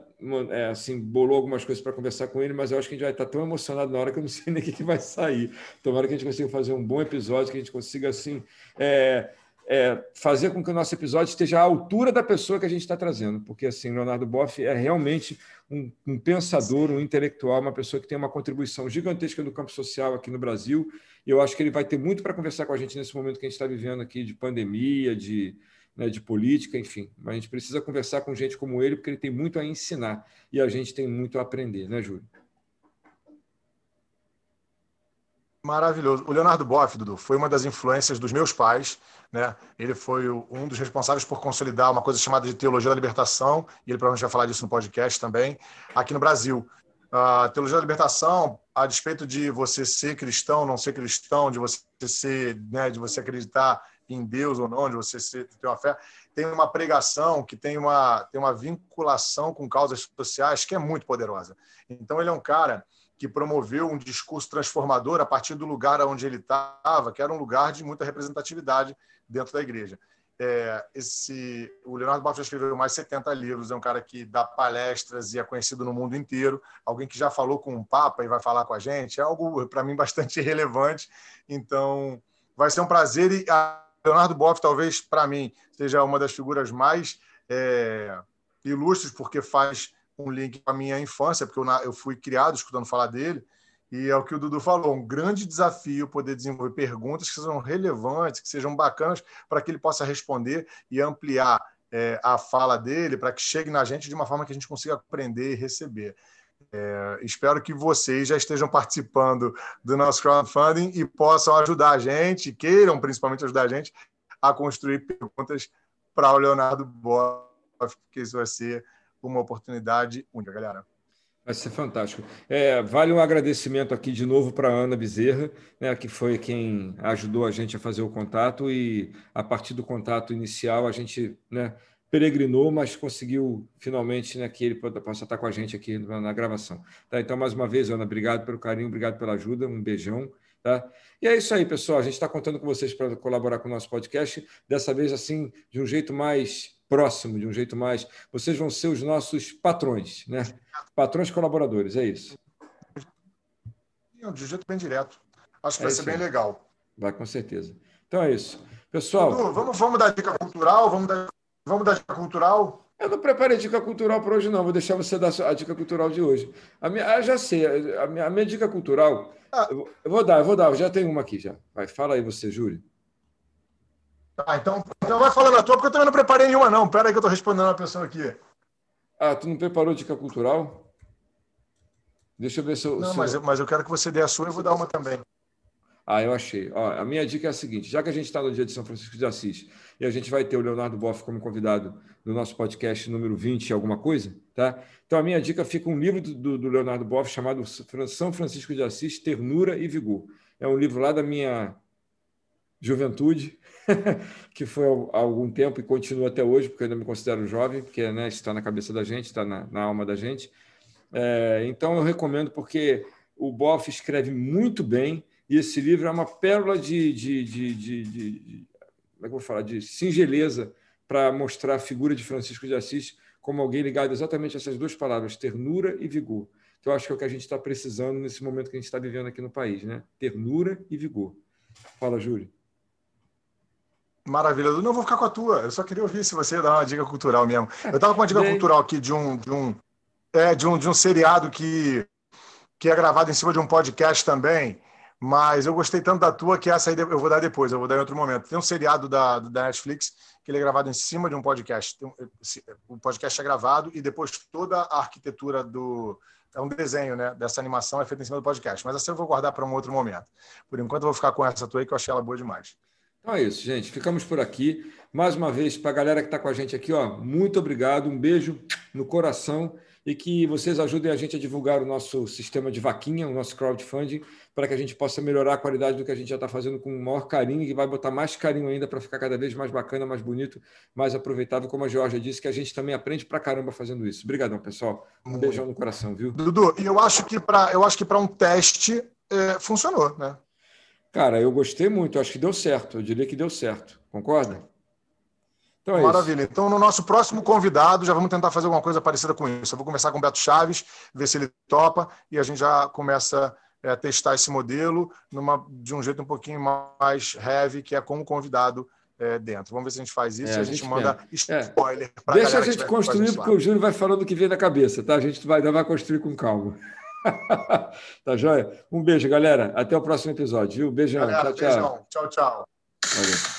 é, assim bolou algumas coisas para conversar com ele, mas eu acho que a gente vai estar tão emocionado na hora que eu não sei *laughs* nem o que, que vai sair. Tomara que a gente consiga fazer um bom episódio, que a gente consiga assim é, é, fazer com que o nosso episódio esteja à altura da pessoa que a gente está trazendo, porque assim, Leonardo Boff é realmente um, um, pensador, um intelectual, uma pessoa que tem uma contribuição gigantesca no campo social aqui no Brasil, e eu acho que ele vai ter muito para conversar com a gente nesse momento que a gente está vivendo aqui de pandemia, de, né, de política, enfim. Mas a gente precisa conversar com gente como ele, porque ele tem muito a ensinar e a gente tem muito a aprender, né, Júlio? Maravilhoso. O Leonardo Boff, Dudu, foi uma das influências dos meus pais. Né? Ele foi um dos responsáveis por consolidar uma coisa chamada de teologia da libertação, e ele provavelmente vai falar disso no podcast também, aqui no Brasil. A teologia da libertação, a despeito de você ser cristão, não ser cristão, de você ser, né, de você acreditar em Deus ou não, de você ser, ter uma fé, tem uma pregação que tem uma, tem uma vinculação com causas sociais que é muito poderosa. Então, ele é um cara que promoveu um discurso transformador a partir do lugar onde ele estava, que era um lugar de muita representatividade dentro da igreja. É, esse, o Leonardo Boff já escreveu mais de 70 livros, é um cara que dá palestras e é conhecido no mundo inteiro, alguém que já falou com um papa e vai falar com a gente, é algo, para mim, *laughs* bastante relevante. Então, vai ser um prazer. E Leonardo Boff, talvez, para mim, seja uma das figuras mais é, ilustres, porque faz um link com a minha infância, porque eu, eu fui criado escutando falar dele, e é o que o Dudu falou, um grande desafio poder desenvolver perguntas que sejam relevantes, que sejam bacanas, para que ele possa responder e ampliar é, a fala dele, para que chegue na gente de uma forma que a gente consiga aprender e receber. É, espero que vocês já estejam participando do nosso crowdfunding e possam ajudar a gente, queiram principalmente ajudar a gente a construir perguntas para o Leonardo Boff, porque isso vai ser uma oportunidade única, galera. Vai ser fantástico. É, vale um agradecimento aqui de novo para a Ana Bezerra, né, que foi quem ajudou a gente a fazer o contato e a partir do contato inicial a gente né, peregrinou, mas conseguiu finalmente né, que ele possa estar com a gente aqui na, gravação. Tá? Então, mais uma vez, Ana, obrigado pelo carinho, obrigado pela ajuda, um beijão. Tá? E é isso aí, pessoal. A gente está contando com vocês para colaborar com o nosso podcast, dessa vez assim, de um jeito mais próximo, de um jeito mais. Vocês vão ser os nossos patrões, né? Patrões colaboradores, é isso. De um jeito bem direto. Acho que é vai ser bem aí. legal. Vai, com certeza. Então é isso. Pessoal. Dudu, vamos, vamos dar dica cultural? Vamos dar, vamos dar dica cultural? Eu não preparei dica cultural para hoje, não. Vou deixar você dar a dica cultural de hoje. A minha, ah, já sei, a minha, a minha dica cultural. Ah. Eu, eu, vou dar, eu vou dar, eu já tenho uma aqui já. Vai, fala aí você, Júlio. Tá, então, então vai falando a tua, porque eu também não preparei nenhuma, não. Pera aí que eu estou respondendo uma pessoa aqui. Ah, tu não preparou dica cultural? Deixa eu ver se eu. Não, se mas, eu, mas eu quero que você dê a sua e eu vou dar uma também. Ah, eu achei. Ó, a minha dica é a seguinte: já que a gente está no dia de São Francisco de Assis e a gente vai ter o Leonardo Boff como convidado no nosso podcast número 20, alguma coisa, tá? Então a minha dica fica um livro do, do Leonardo Boff chamado São Francisco de Assis, Ternura e Vigor. É um livro lá da minha juventude, *laughs* que foi há algum tempo e continua até hoje, porque eu ainda me considero jovem, porque né, está na cabeça da gente, está na, na alma da gente. É, então, eu recomendo porque o Boff escreve muito bem e esse livro é uma pérola de, de, de, de, de como é que vou falar, de singeleza para mostrar a figura de Francisco de Assis como alguém ligado exatamente a essas duas palavras, ternura e vigor. Que eu acho que é o que a gente está precisando nesse momento que a gente está vivendo aqui no país, né? Ternura e vigor. Fala, Júlio. Maravilha. Não vou ficar com a tua. Eu só queria ouvir se você ia dar uma dica cultural mesmo. Eu estava com uma dica cultural aqui de um, de um, é, de um, de um seriado que, que é gravado em cima de um podcast também. Mas eu gostei tanto da tua que essa aí eu vou dar depois, eu vou dar em outro momento. Tem um seriado da, da Netflix que ele é gravado em cima de um podcast. O podcast é gravado e depois toda a arquitetura do. É um desenho né, dessa animação é feita em cima do podcast. Mas essa eu vou guardar para um outro momento. Por enquanto, eu vou ficar com essa tua aí, que eu achei ela boa demais. Então é isso, gente. Ficamos por aqui. Mais uma vez, para a galera que está com a gente aqui, ó, muito obrigado, um beijo no coração e que vocês ajudem a gente a divulgar o nosso sistema de vaquinha, o nosso crowdfunding, para que a gente possa melhorar a qualidade do que a gente já está fazendo com o maior carinho e vai botar mais carinho ainda para ficar cada vez mais bacana, mais bonito, mais aproveitável, como a Georgia disse, que a gente também aprende para caramba fazendo isso. Obrigadão, pessoal. Um beijão no coração, viu? Dudu, e eu acho que para eu acho que para um teste é, funcionou, né? Cara, eu gostei muito, acho que deu certo, eu diria que deu certo, concorda? Então é Maravilha. Isso. Então, no nosso próximo convidado, já vamos tentar fazer alguma coisa parecida com isso. Eu vou começar com o Beto Chaves, ver se ele topa, e a gente já começa é, a testar esse modelo numa, de um jeito um pouquinho mais heavy, que é com o convidado é, dentro. Vamos ver se a gente faz isso é, a, gente, gente manda é. spoiler para Deixa a gente construir, porque o Júnior vai falando o que vem na cabeça, tá? A gente vai, vai construir com calma. *laughs* tá joia? Um beijo, galera. Até o próximo episódio, viu? Beijão. Galera, tchau, beijão. tchau, tchau. Valeu.